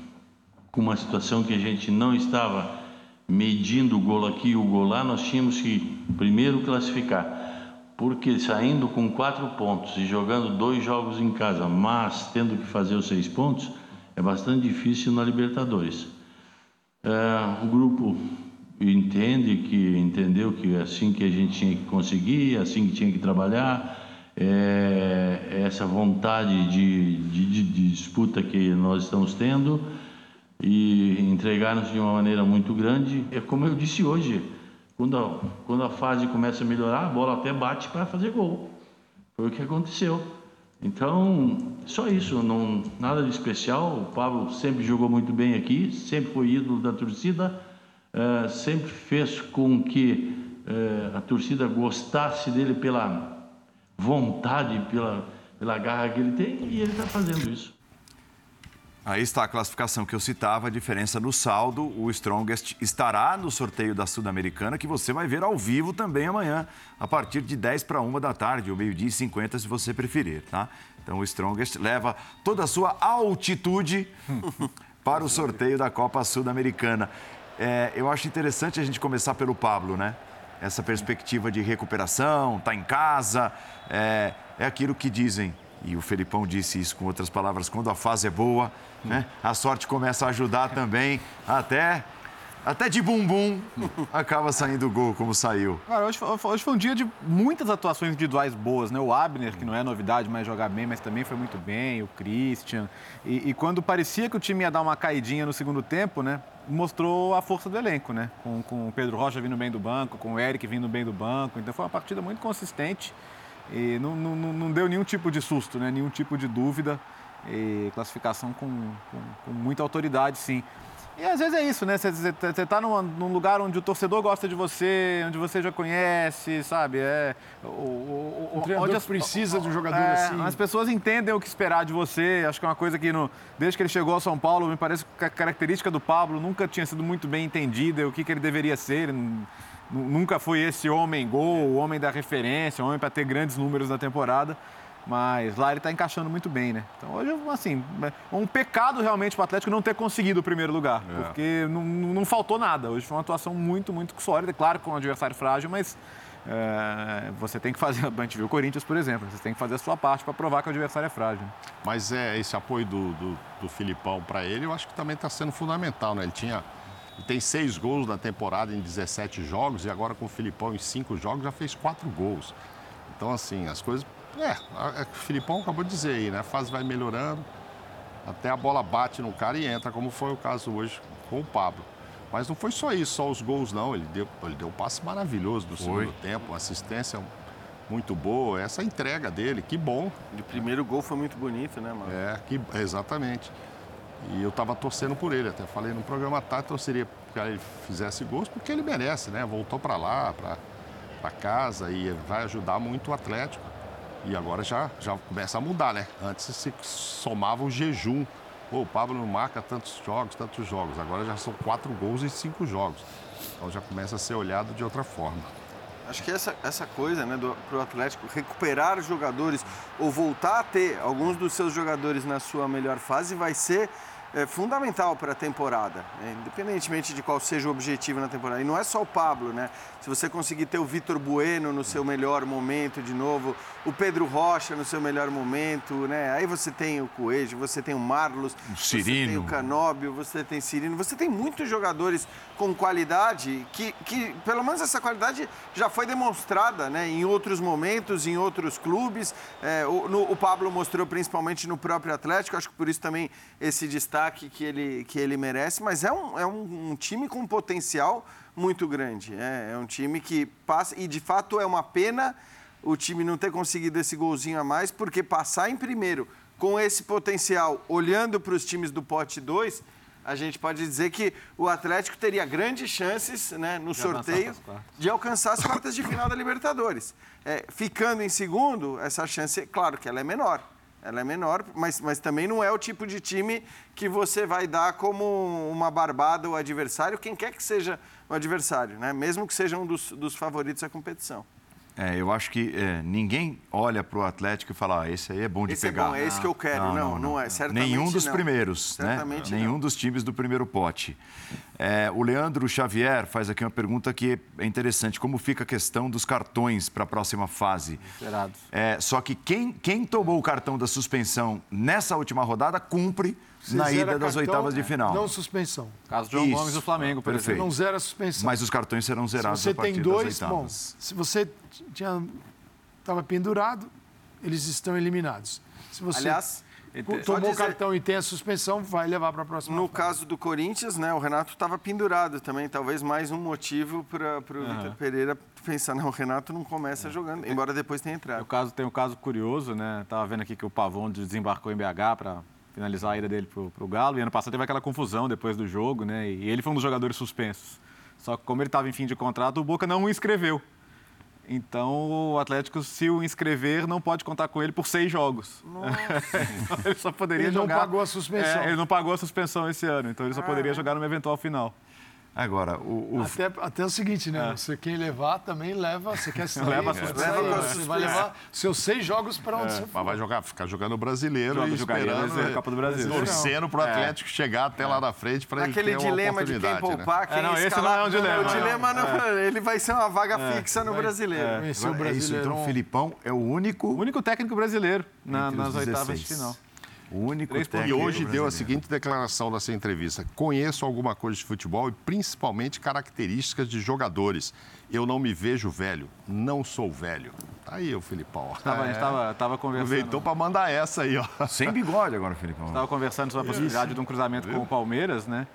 Speaker 17: com uma situação que a gente não estava medindo o gol aqui e o gol lá, nós tínhamos que primeiro classificar. Porque saindo com quatro pontos e jogando dois jogos em casa, mas tendo que fazer os seis pontos, é bastante difícil na Libertadores. É, o grupo entende que entendeu que é assim que a gente tinha que conseguir, é assim que tinha que trabalhar, é, essa vontade de, de, de disputa que nós estamos tendo e entregaram-se de uma maneira muito grande. É como eu disse hoje, quando a, quando a fase começa a melhorar, a bola até bate para fazer gol. Foi o que aconteceu. Então, só isso, não, nada de especial. O Pablo sempre jogou muito bem aqui, sempre foi ídolo da torcida, é, sempre fez com que é, a torcida gostasse dele pela vontade, pela, pela garra que ele tem, e ele está fazendo isso.
Speaker 1: Aí está a classificação que eu citava, a diferença no saldo. O Strongest estará no sorteio da Sul-Americana, que você vai ver ao vivo também amanhã, a partir de 10 para 1 da tarde, ou meio-dia e 50, se você preferir, tá? Então o Strongest leva toda a sua altitude [LAUGHS] para o sorteio da Copa Sul-Americana. É, eu acho interessante a gente começar pelo Pablo, né? Essa perspectiva de recuperação, tá em casa, é, é aquilo que dizem e o Felipão disse isso com outras palavras, quando a fase é boa, né, a sorte começa a ajudar também, até até de bumbum acaba saindo o gol como saiu.
Speaker 4: Cara, hoje, hoje, foi um dia de muitas atuações individuais boas, né? O Abner, que não é novidade, mas jogar bem, mas também foi muito bem, o Christian. E, e, quando parecia que o time ia dar uma caidinha no segundo tempo, né? Mostrou a força do elenco, né? Com, com o Pedro Rocha vindo bem do banco, com o Eric vindo bem do banco. Então foi uma partida muito consistente. E não, não, não deu nenhum tipo de susto, né? nenhum tipo de dúvida. E classificação com, com, com muita autoridade, sim. E às vezes é isso, né? Você está num, num, lugar onde o torcedor gosta de você, onde você já conhece, sabe? É,
Speaker 3: o, o, o treinador as, precisa de um jogador
Speaker 4: é,
Speaker 3: assim.
Speaker 4: As pessoas entendem o que esperar de você. Acho que é uma coisa que, no, desde que ele chegou ao São Paulo, me parece que a característica do Pablo nunca tinha sido muito bem entendida, o que, que ele deveria ser. Ele, nunca foi esse homem gol, o homem da referência, o homem para ter grandes números na temporada. Mas lá ele está encaixando muito bem, né? Então hoje, assim, é um pecado realmente para o Atlético não ter conseguido o primeiro lugar, é. porque não, não faltou nada. Hoje foi uma atuação muito, muito sólida, claro, com um adversário frágil, mas é, você tem que fazer. [LAUGHS] A gente viu o Corinthians, por exemplo, você tem que fazer a sua parte para provar que o adversário é frágil.
Speaker 5: Mas é esse apoio do, do, do Filipão para ele, eu acho que também está sendo fundamental, né? Ele tinha tem seis gols na temporada em 17 jogos e agora com o Filipão em cinco jogos já fez quatro gols. Então, assim, as coisas. É, é o Filipão acabou de dizer aí, né? A fase vai melhorando, até a bola bate no cara e entra, como foi o caso hoje com o Pablo. Mas não foi só isso, só os gols, não. Ele deu, ele deu um passe maravilhoso no foi. segundo tempo, uma assistência muito boa. Essa entrega dele, que bom.
Speaker 2: O primeiro gol foi muito bonito, né, mano?
Speaker 5: É, que, exatamente. E eu estava torcendo por ele, até falei no programa tarde, torceria que ele fizesse gols, porque ele merece, né? Voltou para lá, para casa e vai ajudar muito o Atlético. E agora já, já começa a mudar, né? Antes se somava o jejum. Pô, o Pablo não marca tantos jogos, tantos jogos. Agora já são quatro gols em cinco jogos. Então já começa a ser olhado de outra forma.
Speaker 2: Acho que essa, essa coisa, né, para o Atlético recuperar jogadores ou voltar a ter alguns dos seus jogadores na sua melhor fase vai ser é, fundamental para a temporada, né? independentemente de qual seja o objetivo na temporada. E não é só o Pablo, né? Se você conseguir ter o Vitor Bueno no seu melhor momento de novo, o Pedro Rocha no seu melhor momento, né? Aí você tem o Coelho, você tem o Marlos,
Speaker 1: o
Speaker 2: você tem o Canóbio, você tem Cirino, você tem muitos jogadores com qualidade que, que pelo menos essa qualidade já foi demonstrada, né? Em outros momentos, em outros clubes. É, o, no, o Pablo mostrou principalmente no próprio Atlético, acho que por isso também esse destaque que ele, que ele merece, mas é um, é um, um time com potencial muito grande. É, é um time que passa, e de fato é uma pena o time não ter conseguido esse golzinho a mais, porque passar em primeiro com esse potencial, olhando para os times do pote 2, a gente pode dizer que o Atlético teria grandes chances né, no de sorteio de alcançar as quartas de final da Libertadores. É, ficando em segundo, essa chance, claro que ela é menor. Ela é menor, mas, mas também não é o tipo de time que você vai dar como uma barbada ao adversário, quem quer que seja o adversário, né? mesmo que seja um dos, dos favoritos da competição.
Speaker 1: É, eu acho que é, ninguém olha para o Atlético e fala, ah, esse aí é bom de
Speaker 2: esse
Speaker 1: pegar.
Speaker 2: É, bom, é esse que eu quero. Não, não, não, não é. Certamente
Speaker 1: Nenhum dos
Speaker 2: não.
Speaker 1: primeiros, né?
Speaker 2: Certamente
Speaker 1: Nenhum dos times do primeiro pote. É, o Leandro Xavier faz aqui uma pergunta que é interessante. Como fica a questão dos cartões para a próxima fase?
Speaker 4: Esperado.
Speaker 1: É, só que quem, quem tomou o cartão da suspensão nessa última rodada cumpre na ida das
Speaker 3: cartão,
Speaker 1: oitavas de final.
Speaker 3: Não suspensão.
Speaker 4: Caso João
Speaker 1: Isso,
Speaker 4: Gomes do Flamengo, por
Speaker 1: perfeito.
Speaker 4: exemplo.
Speaker 3: Não zera a suspensão.
Speaker 1: Mas os cartões serão zerados
Speaker 3: Se você
Speaker 1: a partir
Speaker 3: tem dois,
Speaker 1: das
Speaker 3: bom,
Speaker 1: oitavas.
Speaker 3: se você tinha estava pendurado, eles estão eliminados. Se você
Speaker 2: Aliás,
Speaker 3: tomou
Speaker 2: só
Speaker 3: o cartão e tem a suspensão, vai levar para a próxima.
Speaker 2: No caso do Corinthians, né, o Renato estava pendurado também, talvez mais um motivo para o
Speaker 4: Aham.
Speaker 2: Vitor Pereira pensar, não, o Renato não começa jogando, embora depois tenha entrado.
Speaker 4: O caso, tem um caso curioso, né? Tava vendo aqui que o Pavon desembarcou em BH para finalizar a ida dele pro, pro Galo. E ano passado teve aquela confusão depois do jogo, né? E ele foi um dos jogadores suspensos. Só que como ele estava em fim de contrato, o Boca não o inscreveu. Então o Atlético, se o inscrever, não pode contar com ele por seis jogos. [LAUGHS] ele só poderia
Speaker 3: Ele não
Speaker 4: jogar.
Speaker 3: pagou a suspensão.
Speaker 4: É, ele não pagou a suspensão esse ano, então ele só poderia jogar numa eventual final.
Speaker 1: Agora, o,
Speaker 3: Até, até o seguinte, né? Você quem levar também leva. Você quer [LAUGHS] sair,
Speaker 4: Leva a
Speaker 3: pode
Speaker 4: suspensão,
Speaker 3: sair,
Speaker 4: né?
Speaker 3: Você vai levar seus seis jogos para onde você
Speaker 5: Mas
Speaker 3: for.
Speaker 5: vai jogar, ficar jogando o brasileiro
Speaker 4: Joga-
Speaker 5: e
Speaker 4: jogaria
Speaker 5: esperando,
Speaker 4: a Copa do Brasil.
Speaker 5: torcendo para o
Speaker 4: É.
Speaker 5: Atlético chegar até lá na frente para ele
Speaker 2: Aquele
Speaker 5: ter uma
Speaker 2: dilema de quem
Speaker 5: oportunidade,
Speaker 2: poupar,
Speaker 5: né?
Speaker 2: quem
Speaker 4: É, não, esse
Speaker 2: escalar.
Speaker 4: não é um dilema,
Speaker 2: O
Speaker 4: não.
Speaker 2: dilema não, ele vai ser uma vaga
Speaker 4: É.
Speaker 2: fixa no brasileiro.
Speaker 3: Esse é o
Speaker 1: é isso, então o. Filipão é o único,
Speaker 4: O único técnico brasileiro na- nas oitavas de
Speaker 1: 16.
Speaker 4: final.
Speaker 1: O único
Speaker 4: Três pontos.
Speaker 5: E
Speaker 1: técnico
Speaker 5: hoje deu a seguinte declaração nessa entrevista: conheço alguma coisa de futebol e principalmente características de jogadores. Eu não me vejo velho, não sou velho. Tá aí o Filipão. [LAUGHS]
Speaker 4: Tava, A gente tava, tava conversando.
Speaker 5: Aproveitou para mandar essa aí, ó.
Speaker 1: Sem bigode agora, Filipão.
Speaker 4: Estava conversando sobre a possibilidade de um cruzamento com o Palmeiras, né?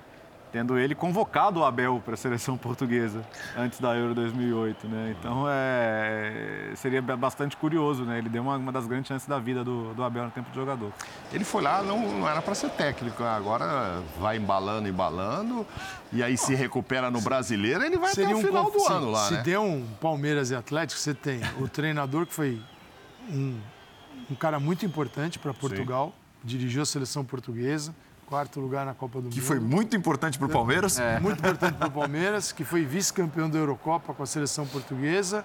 Speaker 4: Tendo ele convocado o Abel para a seleção [LAUGHS] portuguesa antes da Euro 2008, né? Então é, seria bastante curioso, né? Ele deu uma, uma das grandes chances da vida do, do Abel no tempo de jogador.
Speaker 5: Ele foi lá, não, não era para ser técnico, agora vai embalando, embalando, e aí se recupera no brasileiro, ele vai até o final
Speaker 3: conf-
Speaker 5: do
Speaker 3: se,
Speaker 5: ano lá,
Speaker 3: se
Speaker 5: né?
Speaker 3: der um Palmeiras e Atlético, você tem o treinador que foi um, um cara muito importante para Portugal, dirigiu a seleção portuguesa, quarto lugar na Copa do
Speaker 1: Que
Speaker 3: Mundo.
Speaker 1: foi muito importante para o Palmeiras.
Speaker 3: Muito [LAUGHS] importante para o Palmeiras, que foi vice-campeão da Eurocopa com a seleção portuguesa,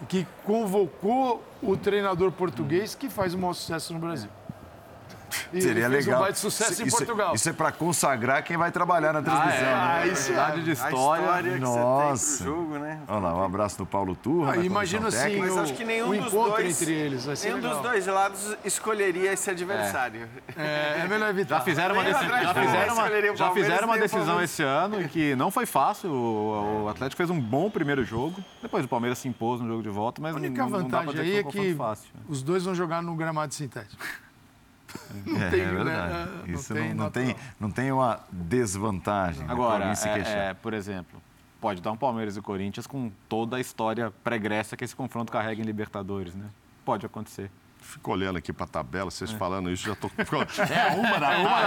Speaker 3: e que convocou o treinador português que faz o maior sucesso no Brasil. E
Speaker 1: Seria legal.
Speaker 3: um baita sucesso
Speaker 1: Isso-
Speaker 3: em
Speaker 1: isso-
Speaker 3: Portugal.
Speaker 1: Isso é para consagrar quem vai trabalhar na transmissão.
Speaker 4: é.
Speaker 1: né?
Speaker 4: Ah, isso é. Idade de
Speaker 2: A
Speaker 4: história.
Speaker 2: história que
Speaker 1: Nossa.
Speaker 2: você tem pro jogo, né?
Speaker 1: Olha lá, um abraço do Paulo Turra.
Speaker 3: Ah,
Speaker 1: comissão
Speaker 3: assim,
Speaker 1: técnica.
Speaker 2: Mas acho que nenhum dos
Speaker 3: encontro
Speaker 2: dois,
Speaker 3: entre eles vai ser
Speaker 2: nenhum
Speaker 3: legal.
Speaker 2: dos dois lados escolheria esse adversário.
Speaker 3: É, é melhor evitar.
Speaker 4: Já fizeram uma, deci- já fizeram uma, já fizeram uma decisão esse ano e que não foi fácil. O, o Atlético fez um bom primeiro jogo. Depois o Palmeiras se impôs no jogo de volta, mas
Speaker 3: A única
Speaker 4: não, não dá
Speaker 3: vantagem aí é que
Speaker 4: confronto fácil.
Speaker 3: os dois vão jogar no gramado sintético. Não
Speaker 1: É,
Speaker 3: tem,
Speaker 1: é
Speaker 3: né,
Speaker 1: verdade.
Speaker 3: não
Speaker 1: Isso
Speaker 3: tem
Speaker 1: não, não, tem, não tem uma desvantagem. né,
Speaker 4: Agora,
Speaker 1: queixar.
Speaker 4: é, é, por exemplo, pode dar um Palmeiras e Corinthians com toda a história pregressa que esse confronto carrega em Libertadores, né? Pode acontecer.
Speaker 5: Fico olhando aqui para a tabela,
Speaker 1: É.
Speaker 5: vocês falando isso, já tô. [LAUGHS] É uma da uma,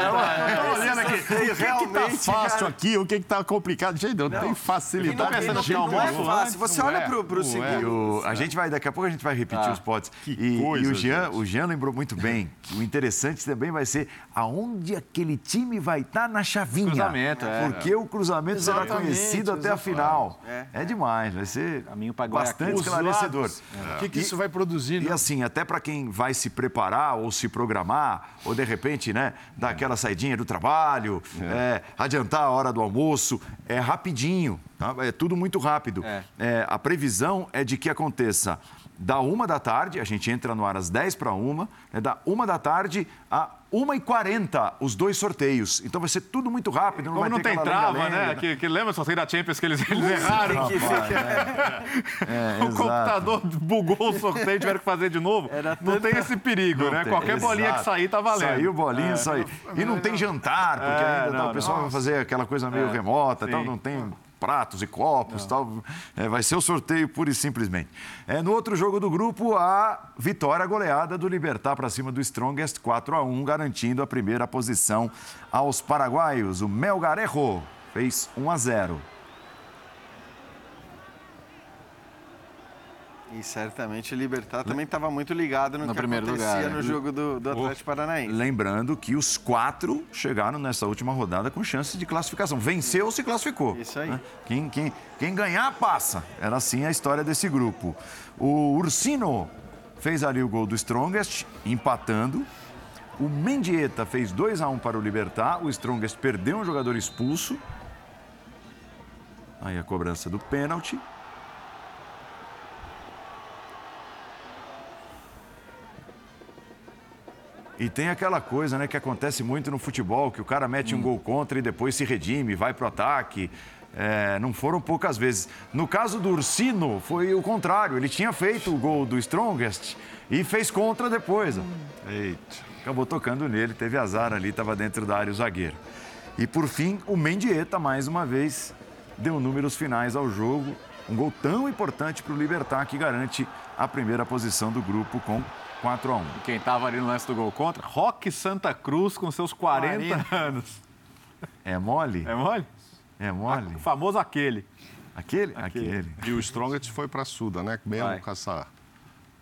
Speaker 5: Eu tô olhando aqui. O que, que tá
Speaker 2: Realmente,
Speaker 5: fácil
Speaker 2: cara.
Speaker 5: aqui? O que, que tá complicado? Gente, não, tem facilidade.
Speaker 2: Não,
Speaker 5: de jeito
Speaker 2: não é fácil. Você
Speaker 5: Não
Speaker 2: olha
Speaker 5: é, não
Speaker 2: segundo.
Speaker 5: é.
Speaker 1: E o- a gente vai, daqui a pouco a gente vai repetir
Speaker 4: Ah,
Speaker 1: os potes. E,
Speaker 5: coisa,
Speaker 1: e o, Jean,
Speaker 5: gente.
Speaker 1: o Jean lembrou muito bem que o interessante também vai ser aonde aquele time vai estar na chavinha.
Speaker 4: Cruzamento, é.
Speaker 1: Porque o cruzamento será
Speaker 3: Exatamente,
Speaker 1: conhecido até a
Speaker 3: exatamente.
Speaker 1: final.
Speaker 2: É.
Speaker 1: É, demais, vai ser
Speaker 4: Caminho
Speaker 1: bastante esclarecedor.
Speaker 3: lados, O que, que isso vai produzir?
Speaker 1: E
Speaker 3: né?
Speaker 1: assim, até para quem vai se preparar ou se programar, ou de repente, né, dar aquela saidinha do trabalho, é, adiantar a hora do almoço, é rapidinho, tá? é tudo muito rápido. É, a previsão é de que aconteça da uma da tarde, a gente entra no ar às 10 para uma, é da uma da tarde a 1h40 os dois sorteios. Então vai ser tudo muito rápido. Não
Speaker 4: Como
Speaker 1: vai
Speaker 4: não
Speaker 1: ter
Speaker 4: tem trava,
Speaker 1: lenga-lenga,
Speaker 4: né? Que, que lembra o sorteio da Champions que eles, eles erraram?
Speaker 1: Rapaz, É, [LAUGHS]
Speaker 4: o
Speaker 1: exato.
Speaker 4: computador bugou o sorteio e tiveram que fazer de novo. não tem esse perigo,
Speaker 1: Não
Speaker 4: né?
Speaker 1: tem,
Speaker 4: Qualquer bolinha que
Speaker 1: exato.
Speaker 4: sair tá valendo.
Speaker 1: Saiu bolinha,
Speaker 4: É.
Speaker 1: saiu. E não tem jantar, porque
Speaker 4: É,
Speaker 1: ainda tá,
Speaker 4: não,
Speaker 1: o pessoal vai fazer aquela coisa meio
Speaker 4: É,
Speaker 1: remota, tal, não tem pratos e copos, tal. É, vai ser o sorteio pura e simplesmente. É, no outro jogo do grupo, a vitória goleada do Libertar para cima do Strongest 4 a 1, garantindo a primeira posição aos paraguaios. O Melgarejo fez 1 a 0.
Speaker 2: E certamente o Libertar também estava muito ligado no,
Speaker 1: No
Speaker 2: que
Speaker 1: primeiro
Speaker 2: acontecia
Speaker 1: lugar,
Speaker 2: no
Speaker 1: né?
Speaker 2: jogo do, do Atlético Paranaense.
Speaker 1: Lembrando que os quatro chegaram nessa última rodada com chance de classificação. Venceu, se classificou. Isso aí. Quem, quem, quem ganhar, passa. Era assim a história desse grupo. O Ursino fez ali o gol do Strongest, empatando. O Mendieta fez 2 a 1 para o Libertar. O Strongest perdeu um jogador expulso. Aí a cobrança do pênalti. E tem aquela coisa, né, que acontece muito no futebol, que o cara mete um gol contra e depois se redime, vai pro ataque. É, não foram poucas vezes. No caso do Ursino, foi o contrário. Ele tinha feito o gol do Strongest e fez contra depois. ó. Eita. Acabou tocando nele, teve azar ali, estava dentro da área o zagueiro. E por fim, o Mendieta, mais uma vez, deu números finais ao jogo. Um gol tão importante para o Libertar que garante a primeira posição do grupo com 4 a 1.
Speaker 4: Quem estava ali no lance do gol contra? Roque Santa Cruz com seus 40,
Speaker 1: 40.
Speaker 4: anos.
Speaker 1: É mole?
Speaker 4: É mole?
Speaker 1: É mole?
Speaker 4: O famoso aquele.
Speaker 1: Aquele? Aquele.
Speaker 5: E o Strongest foi pra Suda, né? Mesmo
Speaker 3: Vai.
Speaker 5: com essa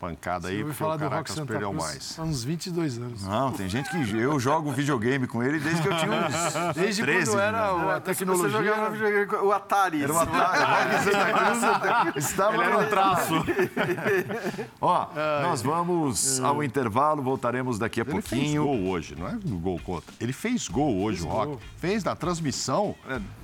Speaker 5: pancada
Speaker 3: Você
Speaker 5: aí, porque
Speaker 3: falar
Speaker 5: o Caracas
Speaker 3: Santa
Speaker 5: perdeu
Speaker 3: Cruz
Speaker 5: mais.
Speaker 3: há uns 22 anos.
Speaker 1: Não, tem gente que. Eu jogo videogame com ele desde que eu tinha uns. [LAUGHS]
Speaker 3: Desde
Speaker 1: 13,
Speaker 3: quando era
Speaker 1: né?
Speaker 3: a tecnologia...
Speaker 2: Você jogava videogame com o Atari.
Speaker 1: Era o Atari. Estava
Speaker 2: Ele era
Speaker 1: no
Speaker 2: um traço.
Speaker 1: Ó, nós vamos ao intervalo, voltaremos daqui a
Speaker 5: Ele fez
Speaker 1: pouquinho.
Speaker 5: gol hoje, não é do gol contra. Ele fez gol hoje,
Speaker 1: Fez
Speaker 5: o Rock.
Speaker 1: gol.
Speaker 5: Fez na transmissão.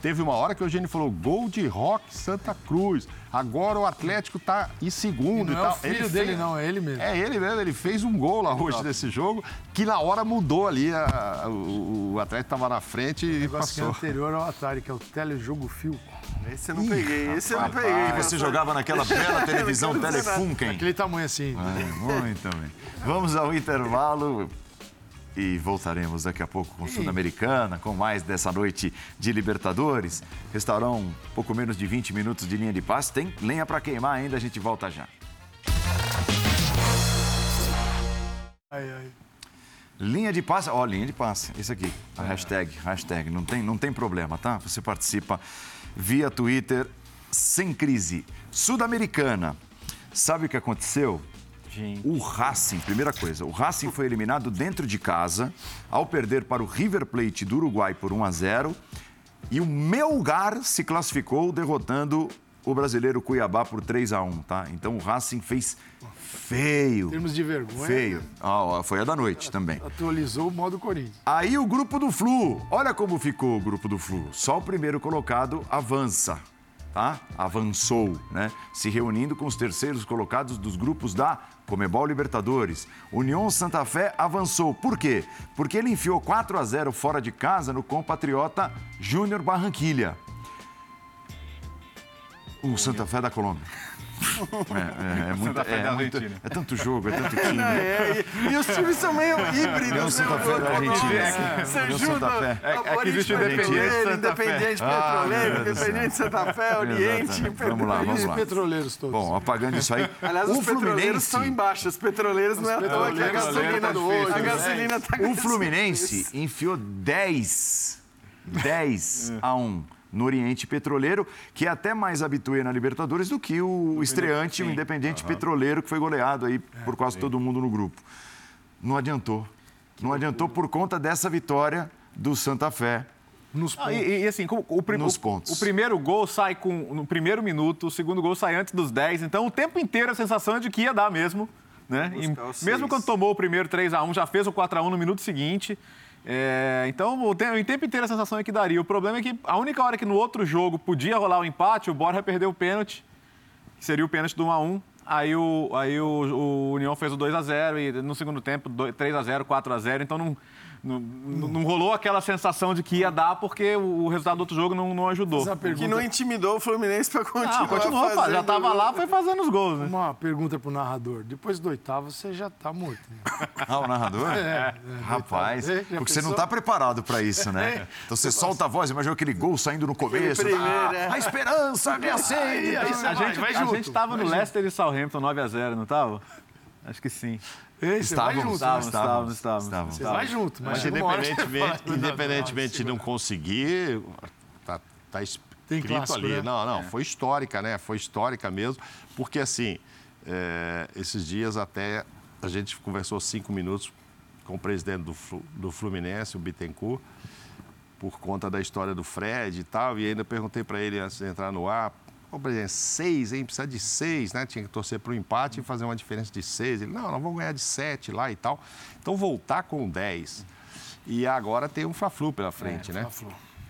Speaker 5: Teve uma hora que o Eugênio falou: gol de Rock Santa Cruz. Agora o Atlético tá em segundo
Speaker 3: E
Speaker 5: e,
Speaker 3: não é
Speaker 5: tal.
Speaker 3: o filho dele, não, é ele mesmo.
Speaker 5: É ele mesmo, ele fez um gol lá hoje nesse jogo, que na hora mudou ali. a- o, o Atlético tava na frente e
Speaker 3: negócio que é
Speaker 5: passou.
Speaker 3: anterior ao Atari, que é o telejogo fio.
Speaker 2: Esse eu não peguei, esse eu não
Speaker 1: rapaz.
Speaker 2: peguei.
Speaker 1: E você jogava naquela bela [LAUGHS] televisão Telefunken?
Speaker 3: Aquele tamanho assim.
Speaker 1: É, muito bem. Vamos ao intervalo e voltaremos daqui a pouco com Sul-Americana, com mais dessa noite de Libertadores. Restaurão um pouco menos de 20 minutos de linha de passe. Tem lenha para queimar ainda, a gente volta já.
Speaker 3: Ai, ai.
Speaker 1: Linha de passe, ó, linha de passe, esse aqui, a hashtag, hashtag, não tem, não tem problema, tá? Você participa via Twitter, sem crise. Sudamericana, sabe o que aconteceu? O Racing, primeira coisa, o Racing foi eliminado dentro de casa ao perder para o River Plate do Uruguai por 1 a 0 e o Melgar se classificou derrotando o brasileiro Cuiabá por 3 a 1 tá? Então o Racing fez feio.
Speaker 3: Em termos de vergonha.
Speaker 1: Feio. Ah, ó, foi a da noite também.
Speaker 3: Atualizou o modo Corinthians.
Speaker 1: Aí o grupo do Flu. Olha como ficou o grupo do Flu. Só o primeiro colocado avança, tá? Avançou, né? Se reunindo com os terceiros colocados dos grupos da Comebol Libertadores. União Santa Fé avançou. Por quê? Porque ele enfiou 4 a 0 fora de casa no compatriota Júnior Barranquilha. O Santa Fé da Colômbia. É, é, é, muita-
Speaker 4: Fé
Speaker 1: é
Speaker 4: da
Speaker 1: muito- é tanto jogo, é tanto [LAUGHS] time.
Speaker 2: É, e, e os times são meio híbridos.
Speaker 1: União
Speaker 2: né?
Speaker 1: Santa Fé da Argentina.
Speaker 2: Você junta
Speaker 1: Santa Fé.
Speaker 2: é,
Speaker 1: É- é que existe
Speaker 2: Oriente Petroleiro. Independente
Speaker 1: Ah,
Speaker 2: Petroleiro. Independente Santa Fé, Oriente,
Speaker 1: Exatamente. Vamos lá, vamos lá.
Speaker 3: petroleiros todos.
Speaker 1: Bom, apagando isso aí.
Speaker 2: Aliás,
Speaker 1: o
Speaker 2: os petroleiros
Speaker 1: Fluminense.
Speaker 2: estão embaixo. Os petroleiros não é à toa que a
Speaker 1: petroleiros
Speaker 2: gasolina
Speaker 1: tá
Speaker 2: do
Speaker 1: difícil,
Speaker 2: hoje. A gasolina tá
Speaker 1: O Fluminense enfiou 10, 10 a 1 no Oriente Petroleiro, que é até mais habituê na Libertadores do que o estreante, o Independente Petroleiro, que foi goleado aí por quase todo mundo no grupo. Não adiantou. Não adiantou por conta dessa vitória do Santa Fé.
Speaker 3: Nos
Speaker 4: Ah, e, e, assim, como o, prim-
Speaker 1: Nos
Speaker 4: o-
Speaker 1: pontos.
Speaker 4: o primeiro gol sai com, no primeiro minuto, o segundo gol sai antes dos 10, então o tempo inteiro a sensação é de que ia dar mesmo Né? E mesmo quando tomou o primeiro 3 a 1 já fez o 4 a 1 no minuto seguinte. É, então, o tempo, o tempo inteiro a sensação é que daria. O problema é que a única hora que no outro jogo podia rolar o empate, o Borja perdeu o pênalti, que seria o pênalti do 1 a 1 Aí o, aí o, o União fez o 2 a 0 e no segundo tempo 2, 3 a 0 4 a 0 então não, não, não, rolou aquela sensação de que ia dar porque o resultado do outro jogo não, não ajudou.
Speaker 2: Pergunta... Que não intimidou o Fluminense para continuar. Não,
Speaker 4: continuou, fazendo... já estava lá, foi fazendo os gols. Né?
Speaker 3: Uma pergunta para o narrador. Depois do oitavo, você já está morto. Né? [LAUGHS]
Speaker 1: Ah, o narrador? É. é [LAUGHS] Rapaz, é, porque pensou? você não está preparado para isso, né? [LAUGHS] É. Então você solta a voz, imagina aquele gol saindo no começo. Primeiro, ah, é. A esperança me acende. Aí,
Speaker 4: aí, a gente, vai a gente estava no Leicester e Southampton 9 a 0 não estava? Acho que sim.
Speaker 3: Ei, estávamos,
Speaker 4: estávamos, estávamos, estávamos, estávamos.
Speaker 3: Você vai junto,
Speaker 5: mas, mas independentemente, independentemente de não conseguir, tá, tá escrito clássico, ali. Né? Não, não, é. foi histórica, né? Foi histórica mesmo, porque assim, é, esses dias até a gente conversou cinco minutos com o presidente do, do Fluminense, o Bittencourt, por conta da história do Fred e tal, e ainda perguntei para ele antes de entrar no ar, Ô, presidente, seis, hein? Precisa de seis, né? Tinha que torcer para o empate e fazer uma diferença de seis. Ele, não, nós vamos ganhar de sete lá e tal. Então, voltar com dez. E agora tem um Fla-Flu pela frente, é, né?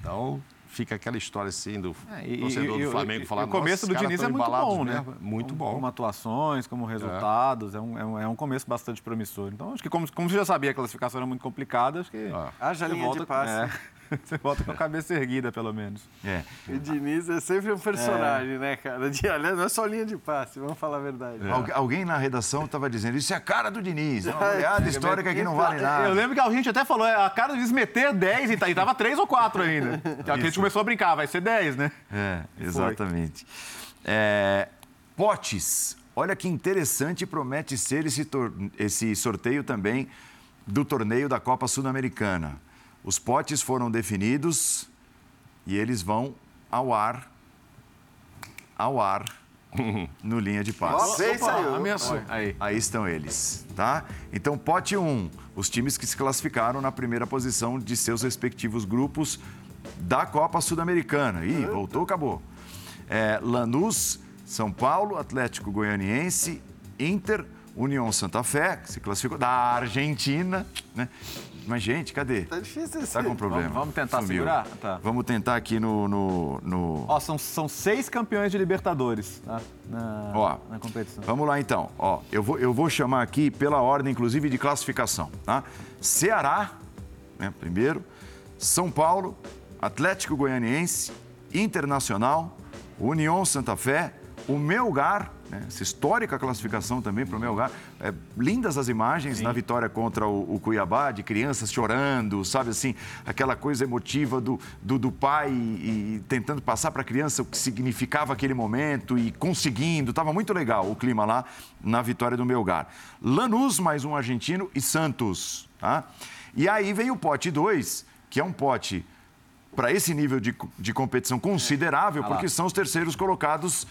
Speaker 5: Então, fica aquela história assim do é, e, torcedor e, do Flamengo falar,
Speaker 4: O começo do Diniz é muito bom, né?
Speaker 5: Muito bom.
Speaker 4: Como atuações, como resultados, é. É, um, é, um, é começo bastante promissor. Então, acho que como, como você já sabia que a classificação era muito complicada, acho que...
Speaker 2: Ah, Haja linha volta, de passe. É. [LAUGHS] [LAUGHS]
Speaker 4: Você volta com a cabeça erguida, pelo menos.
Speaker 2: É. O Diniz é sempre um personagem, é. né, cara? De, aliás, não é só linha de passe, vamos falar a verdade.
Speaker 1: É. Alguém na redação estava dizendo, isso é a cara do Diniz. É uma piada histórica que não vale nada.
Speaker 4: Eu lembro que a gente até falou, é a cara do Diniz meter 10 e, tá, e tava 3 ou 4 ainda. A gente começou a brincar, vai ser 10, né?
Speaker 1: É, exatamente. É, potes. Olha que interessante promete ser esse, esse sorteio também do torneio da Copa Sul-Americana. Os potes foram definidos e eles vão ao ar, ao ar, [LAUGHS] no linha de passe.
Speaker 2: Saiu.
Speaker 1: Ameaçou. Aí. Aí estão eles, tá? Então, pote 1, um, os times que se classificaram na primeira posição de seus respectivos grupos da Copa Sul-Americana. Ih, voltou, acabou. É, Lanús, São Paulo, Atlético Goianiense, Inter, União Santa Fé, que se classificou, da Argentina, né? Mas, gente, cadê?
Speaker 2: Tá difícil esse.
Speaker 1: Tá com problema.
Speaker 4: Vamos, vamos tentar Sumiu. segurar? Tá.
Speaker 1: Vamos tentar aqui no... no, no...
Speaker 4: Ó, são, são seis campeões de Libertadores, tá? Na,
Speaker 1: Ó,
Speaker 4: na competição.
Speaker 1: Vamos lá, então. Ó, eu vou, eu vou chamar aqui pela ordem, inclusive, de classificação, tá? Ceará, né, primeiro. São Paulo, Atlético Goianiense, Internacional, União Santa Fé, o Melgar, né? essa histórica classificação também para o Melgar. É, lindas as imagens Sim. na vitória contra o, o, Cuiabá, de crianças chorando, sabe assim, aquela coisa emotiva do, do, do pai e, e tentando passar para a criança o que significava aquele momento e conseguindo. Estava muito legal o clima lá na vitória do Melgar. Lanús, mais um argentino, e Santos. Tá? E aí vem o pote 2, que é um pote para esse nível de, de competição considerável, é. porque são os terceiros colocados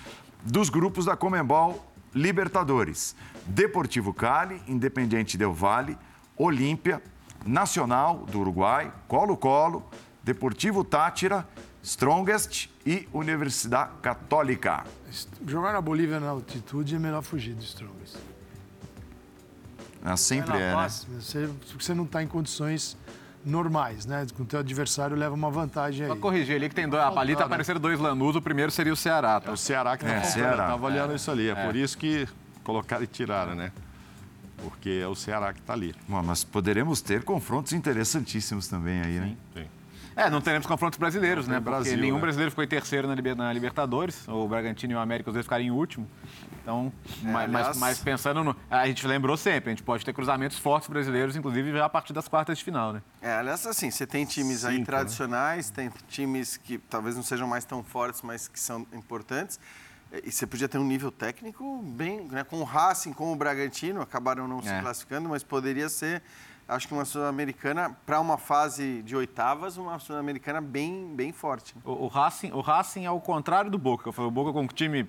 Speaker 1: dos grupos da Comembol Libertadores. Deportivo Cali, Independiente Del Valle, Olímpia, Nacional do Uruguai, Colo-Colo, Deportivo Tátira, Strongest e Universidade Católica.
Speaker 3: Jogar na Bolívia na altitude é melhor fugir do Strongest.
Speaker 1: Ah, sempre é, é né?
Speaker 3: Você, você não está em condições normais, né? Com o teu adversário leva uma vantagem aí.
Speaker 4: Só corrigir ali que tem dois. Ali tá aparecendo dois Lanús, o primeiro seria o Ceará. Tá?
Speaker 5: É o Ceará que tá é, Ceará. Tava olhando é. isso ali. É, é, por isso que colocaram e tiraram, né? Porque é o Ceará que está ali.
Speaker 1: Bom, mas poderemos ter confrontos interessantíssimos também aí, né?
Speaker 4: Sim. Sim. É, não teremos confrontos brasileiros, né? Brasil, Porque nenhum né? brasileiro ficou em terceiro na, Libertadores. O Bragantino e o América, os dois ficaram em último. Então, é, mas, aliás... mas, pensando no. A gente lembrou sempre, a gente pode ter cruzamentos fortes brasileiros, inclusive já a partir das quartas de final, né?
Speaker 2: É, aliás, assim, você tem times Sim, aí tradicionais, tem times que talvez não sejam mais tão fortes, mas que são importantes. E você podia ter um nível técnico bem, né, com o Racing, com o Bragantino, acabaram não é. se classificando, mas poderia ser, acho que uma Sul-Americana, para uma fase de oitavas, uma Sul-Americana bem, bem forte.
Speaker 4: O, o, Racing, o Racing é o contrário do Boca. Foi o Boca com o time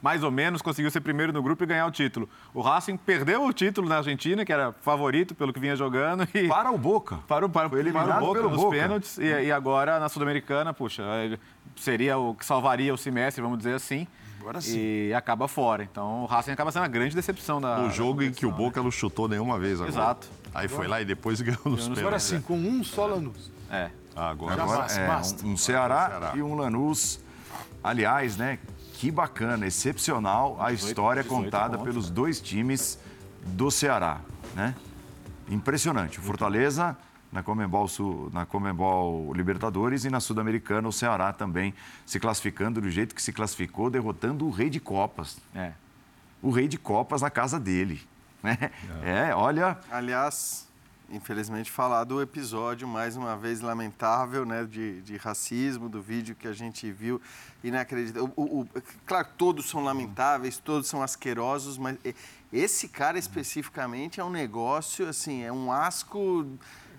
Speaker 4: mais ou menos, conseguiu ser primeiro no grupo e ganhar o título. O Racing perdeu o título na Argentina, que era favorito pelo que vinha jogando. E [LAUGHS]
Speaker 1: para o Boca.
Speaker 4: Para o, para,
Speaker 1: Foi eliminado
Speaker 4: para o
Speaker 1: Boca
Speaker 4: nos
Speaker 1: Boca.
Speaker 4: pênaltis. E, e, agora, na Sul-Americana, puxa, seria o que salvaria o semestre, vamos dizer assim.
Speaker 3: Agora
Speaker 4: e acaba fora. Então o Racing acaba sendo a grande decepção da.
Speaker 5: O jogo
Speaker 4: da
Speaker 5: em que o Boca não chutou nenhuma vez agora.
Speaker 4: Exato.
Speaker 5: Aí foi lá e depois [LAUGHS] ganhou nos pênaltis.
Speaker 3: Agora sim, com um só Lanús.
Speaker 4: É.
Speaker 5: Agora,
Speaker 1: Agora
Speaker 3: basta,
Speaker 1: é,
Speaker 3: basta.
Speaker 1: um, um Ceará,
Speaker 5: Ceará.
Speaker 1: e um Lanús. Aliás, né? Que bacana, excepcional a história
Speaker 4: 18
Speaker 1: contada
Speaker 4: pontos,
Speaker 1: pelos dois times do Ceará, né? Impressionante. O Fortaleza na Comembol, Sul- na Comembol Libertadores e na Sul-Americana o Ceará também se classificando do jeito que se classificou, derrotando o Rei de Copas.
Speaker 4: É.
Speaker 1: O Rei de Copas na casa dele. Né? É, olha,
Speaker 2: Aliás, infelizmente, falar do episódio, mais uma vez, lamentável, né, de, de racismo, do vídeo que a gente viu, inacreditável. O, o- claro, todos são lamentáveis, todos são asquerosos, mas esse cara especificamente é um negócio, assim, é um asco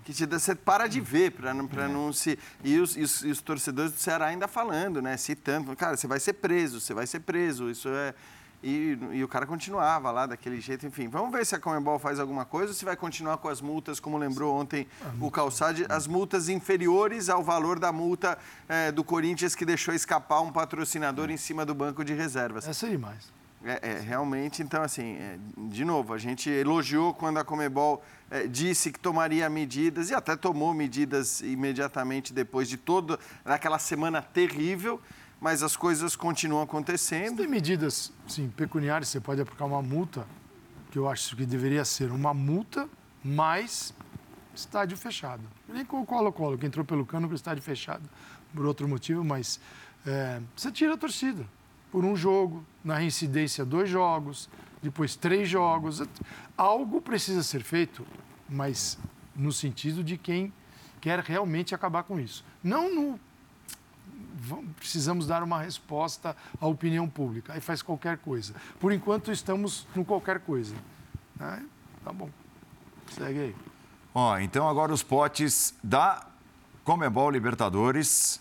Speaker 2: que te você para de ver para não, pra não se... E os, e os- e os torcedores do Ceará ainda falando, né, citando, cara, você vai ser preso, você vai ser preso, isso é... E, e o cara continuava lá daquele jeito, enfim. Vamos ver se a Comembol faz alguma coisa ou se vai continuar com as multas, como lembrou ontem o Calçade, as multas inferiores ao valor da multa eh, do Corinthians que deixou escapar um patrocinador em cima do banco de reservas.
Speaker 3: Essa é demais.
Speaker 2: É, é, realmente, então, assim, é, de novo, a gente elogiou quando a Comebol é, disse que tomaria medidas e até tomou medidas imediatamente depois de toda aquela semana terrível, mas as coisas continuam acontecendo.
Speaker 3: Tem medidas, sim, pecuniárias, você pode aplicar uma multa, que eu acho que deveria ser uma multa mais estádio fechado. Nem com o Colo-Colo, que entrou pelo cano com o estádio fechado, por outro motivo, mas é, você tira a torcida por um jogo, na reincidência dois jogos, depois três jogos. Algo precisa ser feito, mas no sentido de quem quer realmente acabar com isso. Não no vamos- precisamos dar uma resposta à opinião pública. Aí faz qualquer coisa. Por enquanto, estamos no qualquer coisa. Ah, tá bom. Segue aí.
Speaker 1: Ó, então agora os potes da Comebol Libertadores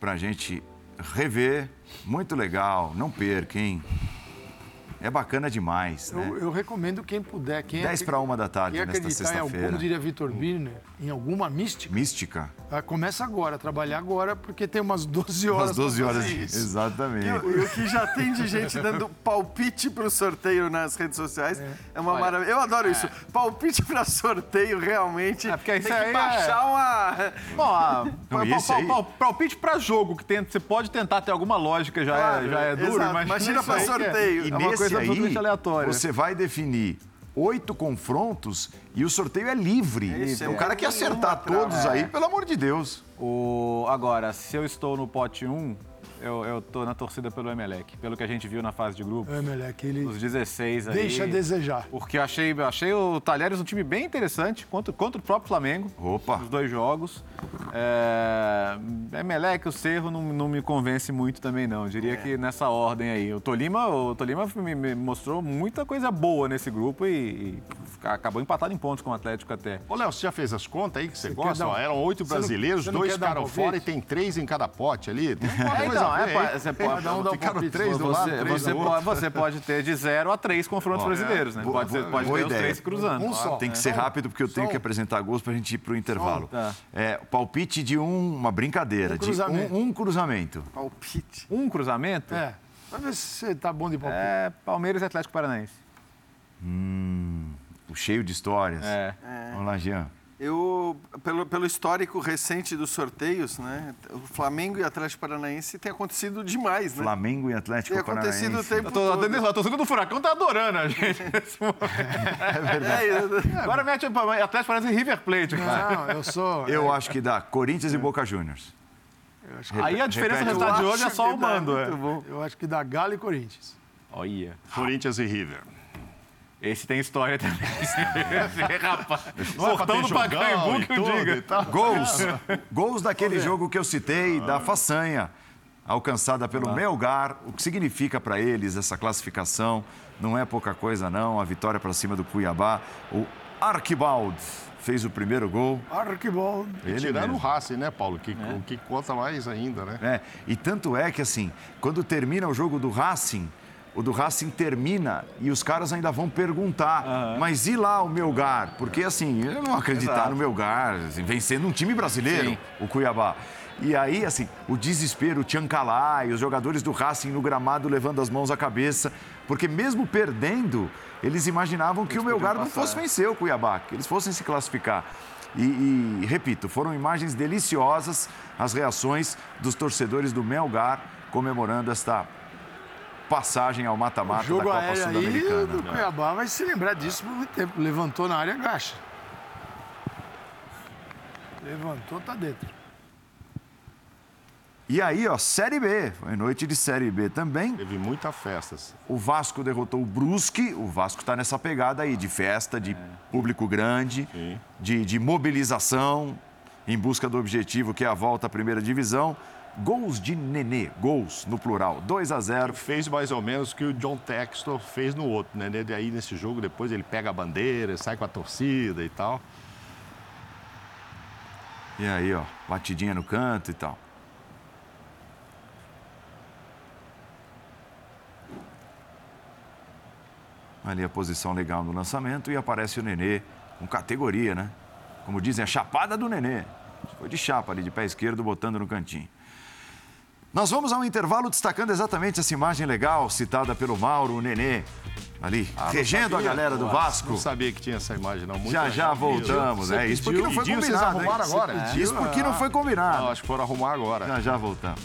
Speaker 1: pra gente rever. Muito legal, não perca, hein? É bacana demais, né?
Speaker 3: Eu, eu recomendo quem puder. Quem
Speaker 1: 10 para uma da tarde nesta sexta-feira.
Speaker 3: como diria Vitor Birner, em alguma mística,
Speaker 1: Mística.
Speaker 3: ah, começa agora, trabalhar agora, porque tem umas 12 horas
Speaker 1: Às 12
Speaker 3: pra
Speaker 1: horas.
Speaker 3: fazer isso.
Speaker 1: Exatamente.
Speaker 2: E o- que já tem de gente [LAUGHS] dando palpite para o sorteio nas redes sociais é, uma maravilha. Eu adoro isso. Palpite para sorteio, realmente. É
Speaker 4: porque isso
Speaker 2: tem
Speaker 4: aí
Speaker 2: que
Speaker 4: é-
Speaker 2: baixar uma.
Speaker 4: Bom, a,
Speaker 1: Não,
Speaker 4: pal- pal- palpite pra jogo, que tem- você pode tentar ter alguma lógica, já,
Speaker 2: Claro,
Speaker 4: é, já é duro,
Speaker 2: exato.
Speaker 4: mas
Speaker 2: Imagina
Speaker 4: que é-
Speaker 2: sorteio.
Speaker 1: E
Speaker 4: É uma coisa
Speaker 1: aí,
Speaker 4: aleatória.
Speaker 1: você vai definir oito confrontos e o sorteio é livre.
Speaker 2: Isso,
Speaker 1: o
Speaker 2: é
Speaker 1: cara que acertar todos aí, pelo amor de Deus.
Speaker 4: O, agora, se eu estou no pote 1, eu, eu tô na torcida pelo Emelec, pelo que a gente viu na fase de grupo.
Speaker 3: É, Meleque, ele
Speaker 4: Os 16 aí.
Speaker 3: deixa a desejar.
Speaker 4: Porque eu achei, eu achei o Talheres um time bem interessante contra, contra o próprio Flamengo.
Speaker 1: Opa.
Speaker 4: Nos dois jogos. É, Emelec, o Cerro não, não me convence muito também, não. Eu diria que nessa ordem aí. O Tolima, o Tolima me, me mostrou muita coisa boa nesse grupo e, e acabou empatado em pontos com o Atlético até.
Speaker 5: Ô, Léo, você já fez as contas aí que você,
Speaker 3: Você
Speaker 5: gosta?
Speaker 3: um-
Speaker 5: Ó, Eram oito brasileiros,
Speaker 3: não
Speaker 5: dois
Speaker 3: um
Speaker 5: ficaram
Speaker 3: palpite?
Speaker 5: fora e tem três em cada pote ali. [LAUGHS] Tem uma
Speaker 4: É,
Speaker 5: coisa a
Speaker 4: é, pa- você pode-
Speaker 3: um um
Speaker 5: Ficaram
Speaker 3: palpite.
Speaker 5: três do
Speaker 4: Você,
Speaker 5: lado, três
Speaker 4: você
Speaker 5: do
Speaker 4: pode, você pode ter de 0 a 3 confrontos brasileiros, né?
Speaker 1: boa-
Speaker 4: Pode, ser, pode
Speaker 1: boa
Speaker 4: ter os
Speaker 1: ideia.
Speaker 4: três cruzando.
Speaker 3: Um só.
Speaker 1: Tem que ser rápido porque eu tenho que apresentar gols pra gente ir pro intervalo.
Speaker 4: Tá.
Speaker 1: É, palpite de um, uma brincadeira,
Speaker 3: Um
Speaker 1: de
Speaker 3: cruzamento.
Speaker 1: um, um cruzamento.
Speaker 2: Palpite.
Speaker 4: Um cruzamento
Speaker 3: É. Vai ver se você tá bom de palpite.
Speaker 4: é Palmeiras e Atlético Paranaense.
Speaker 1: O cheio de histórias.
Speaker 4: É.
Speaker 1: Vamos lá, Jean.
Speaker 2: Eu, pelo, pelo histórico recente dos sorteios, né? O Flamengo e Atlético Paranaense tem acontecido demais, né?
Speaker 1: Flamengo e Atlético
Speaker 2: Tem acontecido o
Speaker 1: Paranaense.
Speaker 2: tempo
Speaker 4: Eu tô,
Speaker 2: todo.
Speaker 4: a torcida do Furacão tá adorando a gente [LAUGHS] nesse momento.
Speaker 2: É, eu-
Speaker 4: Agora mete o Atlético Paranaense e River Plate. cara.
Speaker 3: Não, eu sou.
Speaker 1: Eu acho que dá Corinthians e Boca Juniors.
Speaker 3: eu acho que-
Speaker 4: Aí a diferença do resultado de hoje é só o
Speaker 2: dá
Speaker 4: mando.
Speaker 2: muito
Speaker 4: É.
Speaker 2: bom.
Speaker 3: Eu acho que dá Galo e Corinthians.
Speaker 4: Olha.
Speaker 5: Corinthians e River.
Speaker 4: Esse tem história também. [LAUGHS] Esse, rapaz.
Speaker 5: Não é
Speaker 4: Portão do
Speaker 5: jogão
Speaker 4: Pacaembu
Speaker 5: e
Speaker 4: que eu
Speaker 5: tudo
Speaker 4: diga.
Speaker 1: Gols. [LAUGHS] Gols daquele jogo que eu citei, da façanha, alcançada pelo Melgar. O que significa para eles essa classificação? Não é pouca coisa, não. A vitória para cima do Cuiabá. O Archibald fez o primeiro gol.
Speaker 3: Arquibald.
Speaker 1: Ele
Speaker 5: Tirando o. Racing, né, Paulo? Que, O que conta mais ainda, né?
Speaker 1: É, e tanto é que, assim, quando termina o jogo do Racing, o do Racing termina e os caras ainda vão perguntar, mas e lá o Melgar? Porque, assim, eu não acreditar
Speaker 4: Exato.
Speaker 1: no Melgar, assim, vencendo um time brasileiro,
Speaker 4: Sim.
Speaker 1: o Cuiabá. E aí, assim, o desespero, o Tchancalá e os jogadores do Racing no gramado levando as mãos à cabeça, porque mesmo perdendo, eles imaginavam que
Speaker 2: Eles
Speaker 1: o Melgar não fosse
Speaker 2: passar.
Speaker 1: vencer o Cuiabá, que eles fossem se classificar. E, e, repito, foram imagens deliciosas as reações dos torcedores do Melgar comemorando esta passagem ao
Speaker 3: O
Speaker 1: mata-mata da Copa Sul-Americana.
Speaker 3: do Cuiabá vai se lembrar disso por muito tempo. Levantou na área, agacha. Levantou, tá dentro.
Speaker 1: E aí, ó, Série B. Foi noite de Série B também.
Speaker 5: Teve muitas festas.
Speaker 1: O Vasco derrotou o Brusque. O Vasco está nessa pegada aí de festa, de público grande, de, de mobilização em busca do objetivo que é a volta à primeira divisão. Gols de Nenê, gols no plural, 2 a 0
Speaker 5: Fez mais ou menos o que o John Textor fez no outro, né? E aí nesse jogo, depois ele pega a bandeira, sai com a torcida e tal.
Speaker 1: E aí, ó, batidinha no canto e tal. Ali a posição legal no lançamento e aparece o Nenê com categoria, né? Como dizem, a chapada do Nenê. Foi de chapa ali, de pé esquerdo, botando no cantinho. Nós vamos ao intervalo destacando exatamente essa imagem legal citada pelo Mauro, o Nenê. Ali,
Speaker 5: Ah,
Speaker 1: regendo a
Speaker 5: sabia?
Speaker 1: galera do Vasco.
Speaker 5: Não sabia que tinha essa imagem, não. Muito
Speaker 1: Já, já voltamos, é isso porque
Speaker 5: pediu-
Speaker 1: não foi
Speaker 5: pediu,
Speaker 1: combinado.
Speaker 5: Vocês arrumaram
Speaker 1: hein?
Speaker 5: agora?
Speaker 1: Isso porque não foi combinado.
Speaker 5: Não, acho que foram arrumar agora.
Speaker 1: Já, já voltamos.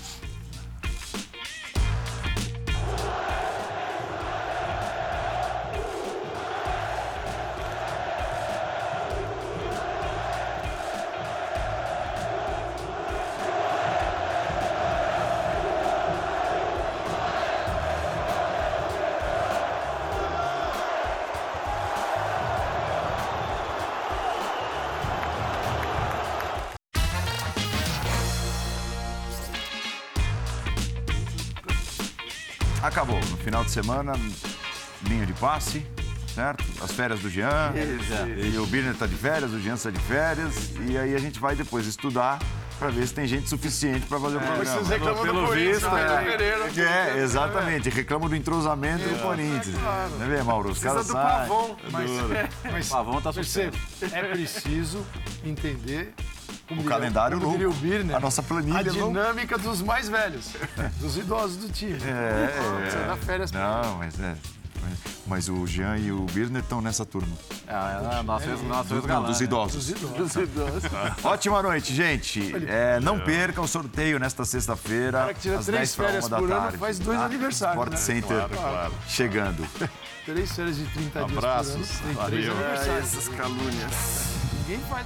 Speaker 1: Semana, linha de passe, certo? As férias do Jean.
Speaker 2: Isso.
Speaker 1: E o Birner tá de férias, o Jean está de férias. E aí a gente vai depois estudar para ver se tem gente suficiente para fazer o programa.
Speaker 3: vocês reclamam do
Speaker 1: Pelo
Speaker 3: Corinthians,
Speaker 1: visto,
Speaker 3: né?
Speaker 1: é.
Speaker 3: Pereira.
Speaker 1: Que é, exatamente. Reclamam do entrosamento do Corinthians. Né, vê, Mauro? Os caras
Speaker 3: do
Speaker 1: saem.
Speaker 3: Pavon, mas,
Speaker 1: Duro.
Speaker 3: mas
Speaker 4: Pavon tá
Speaker 3: percebe, é preciso entender
Speaker 1: O
Speaker 3: diria-
Speaker 1: calendário novo.
Speaker 3: o Birner,
Speaker 1: A nossa planilha
Speaker 3: a
Speaker 1: não-
Speaker 3: dinâmica dos mais velhos, [LAUGHS] dos idosos do time.
Speaker 1: É,
Speaker 3: Precisa dar férias
Speaker 1: Não, mas é. Mas o Jean e o Birner estão nessa turma.
Speaker 4: É, é, nós fez, nós fez
Speaker 1: Não,
Speaker 4: galã,
Speaker 1: dos
Speaker 4: né?
Speaker 1: idosos.
Speaker 3: Dos idosos. [LAUGHS]
Speaker 1: Ótima noite, gente. É, não percam o sorteio nesta sexta-feira,
Speaker 3: cara que tira
Speaker 1: às
Speaker 3: três
Speaker 1: 10 para
Speaker 3: férias
Speaker 1: uma da
Speaker 3: por ano
Speaker 1: tarde.
Speaker 3: faz dois
Speaker 1: tá?
Speaker 3: aniversários,
Speaker 1: Sport
Speaker 3: né?
Speaker 1: Center
Speaker 3: Claro, claro. [LAUGHS]
Speaker 1: chegando.
Speaker 3: Três férias de 30 dias
Speaker 5: Abraços.
Speaker 3: Tem três
Speaker 5: Valeu.
Speaker 3: aniversários.
Speaker 2: essas calúnias.
Speaker 3: Ninguém faz.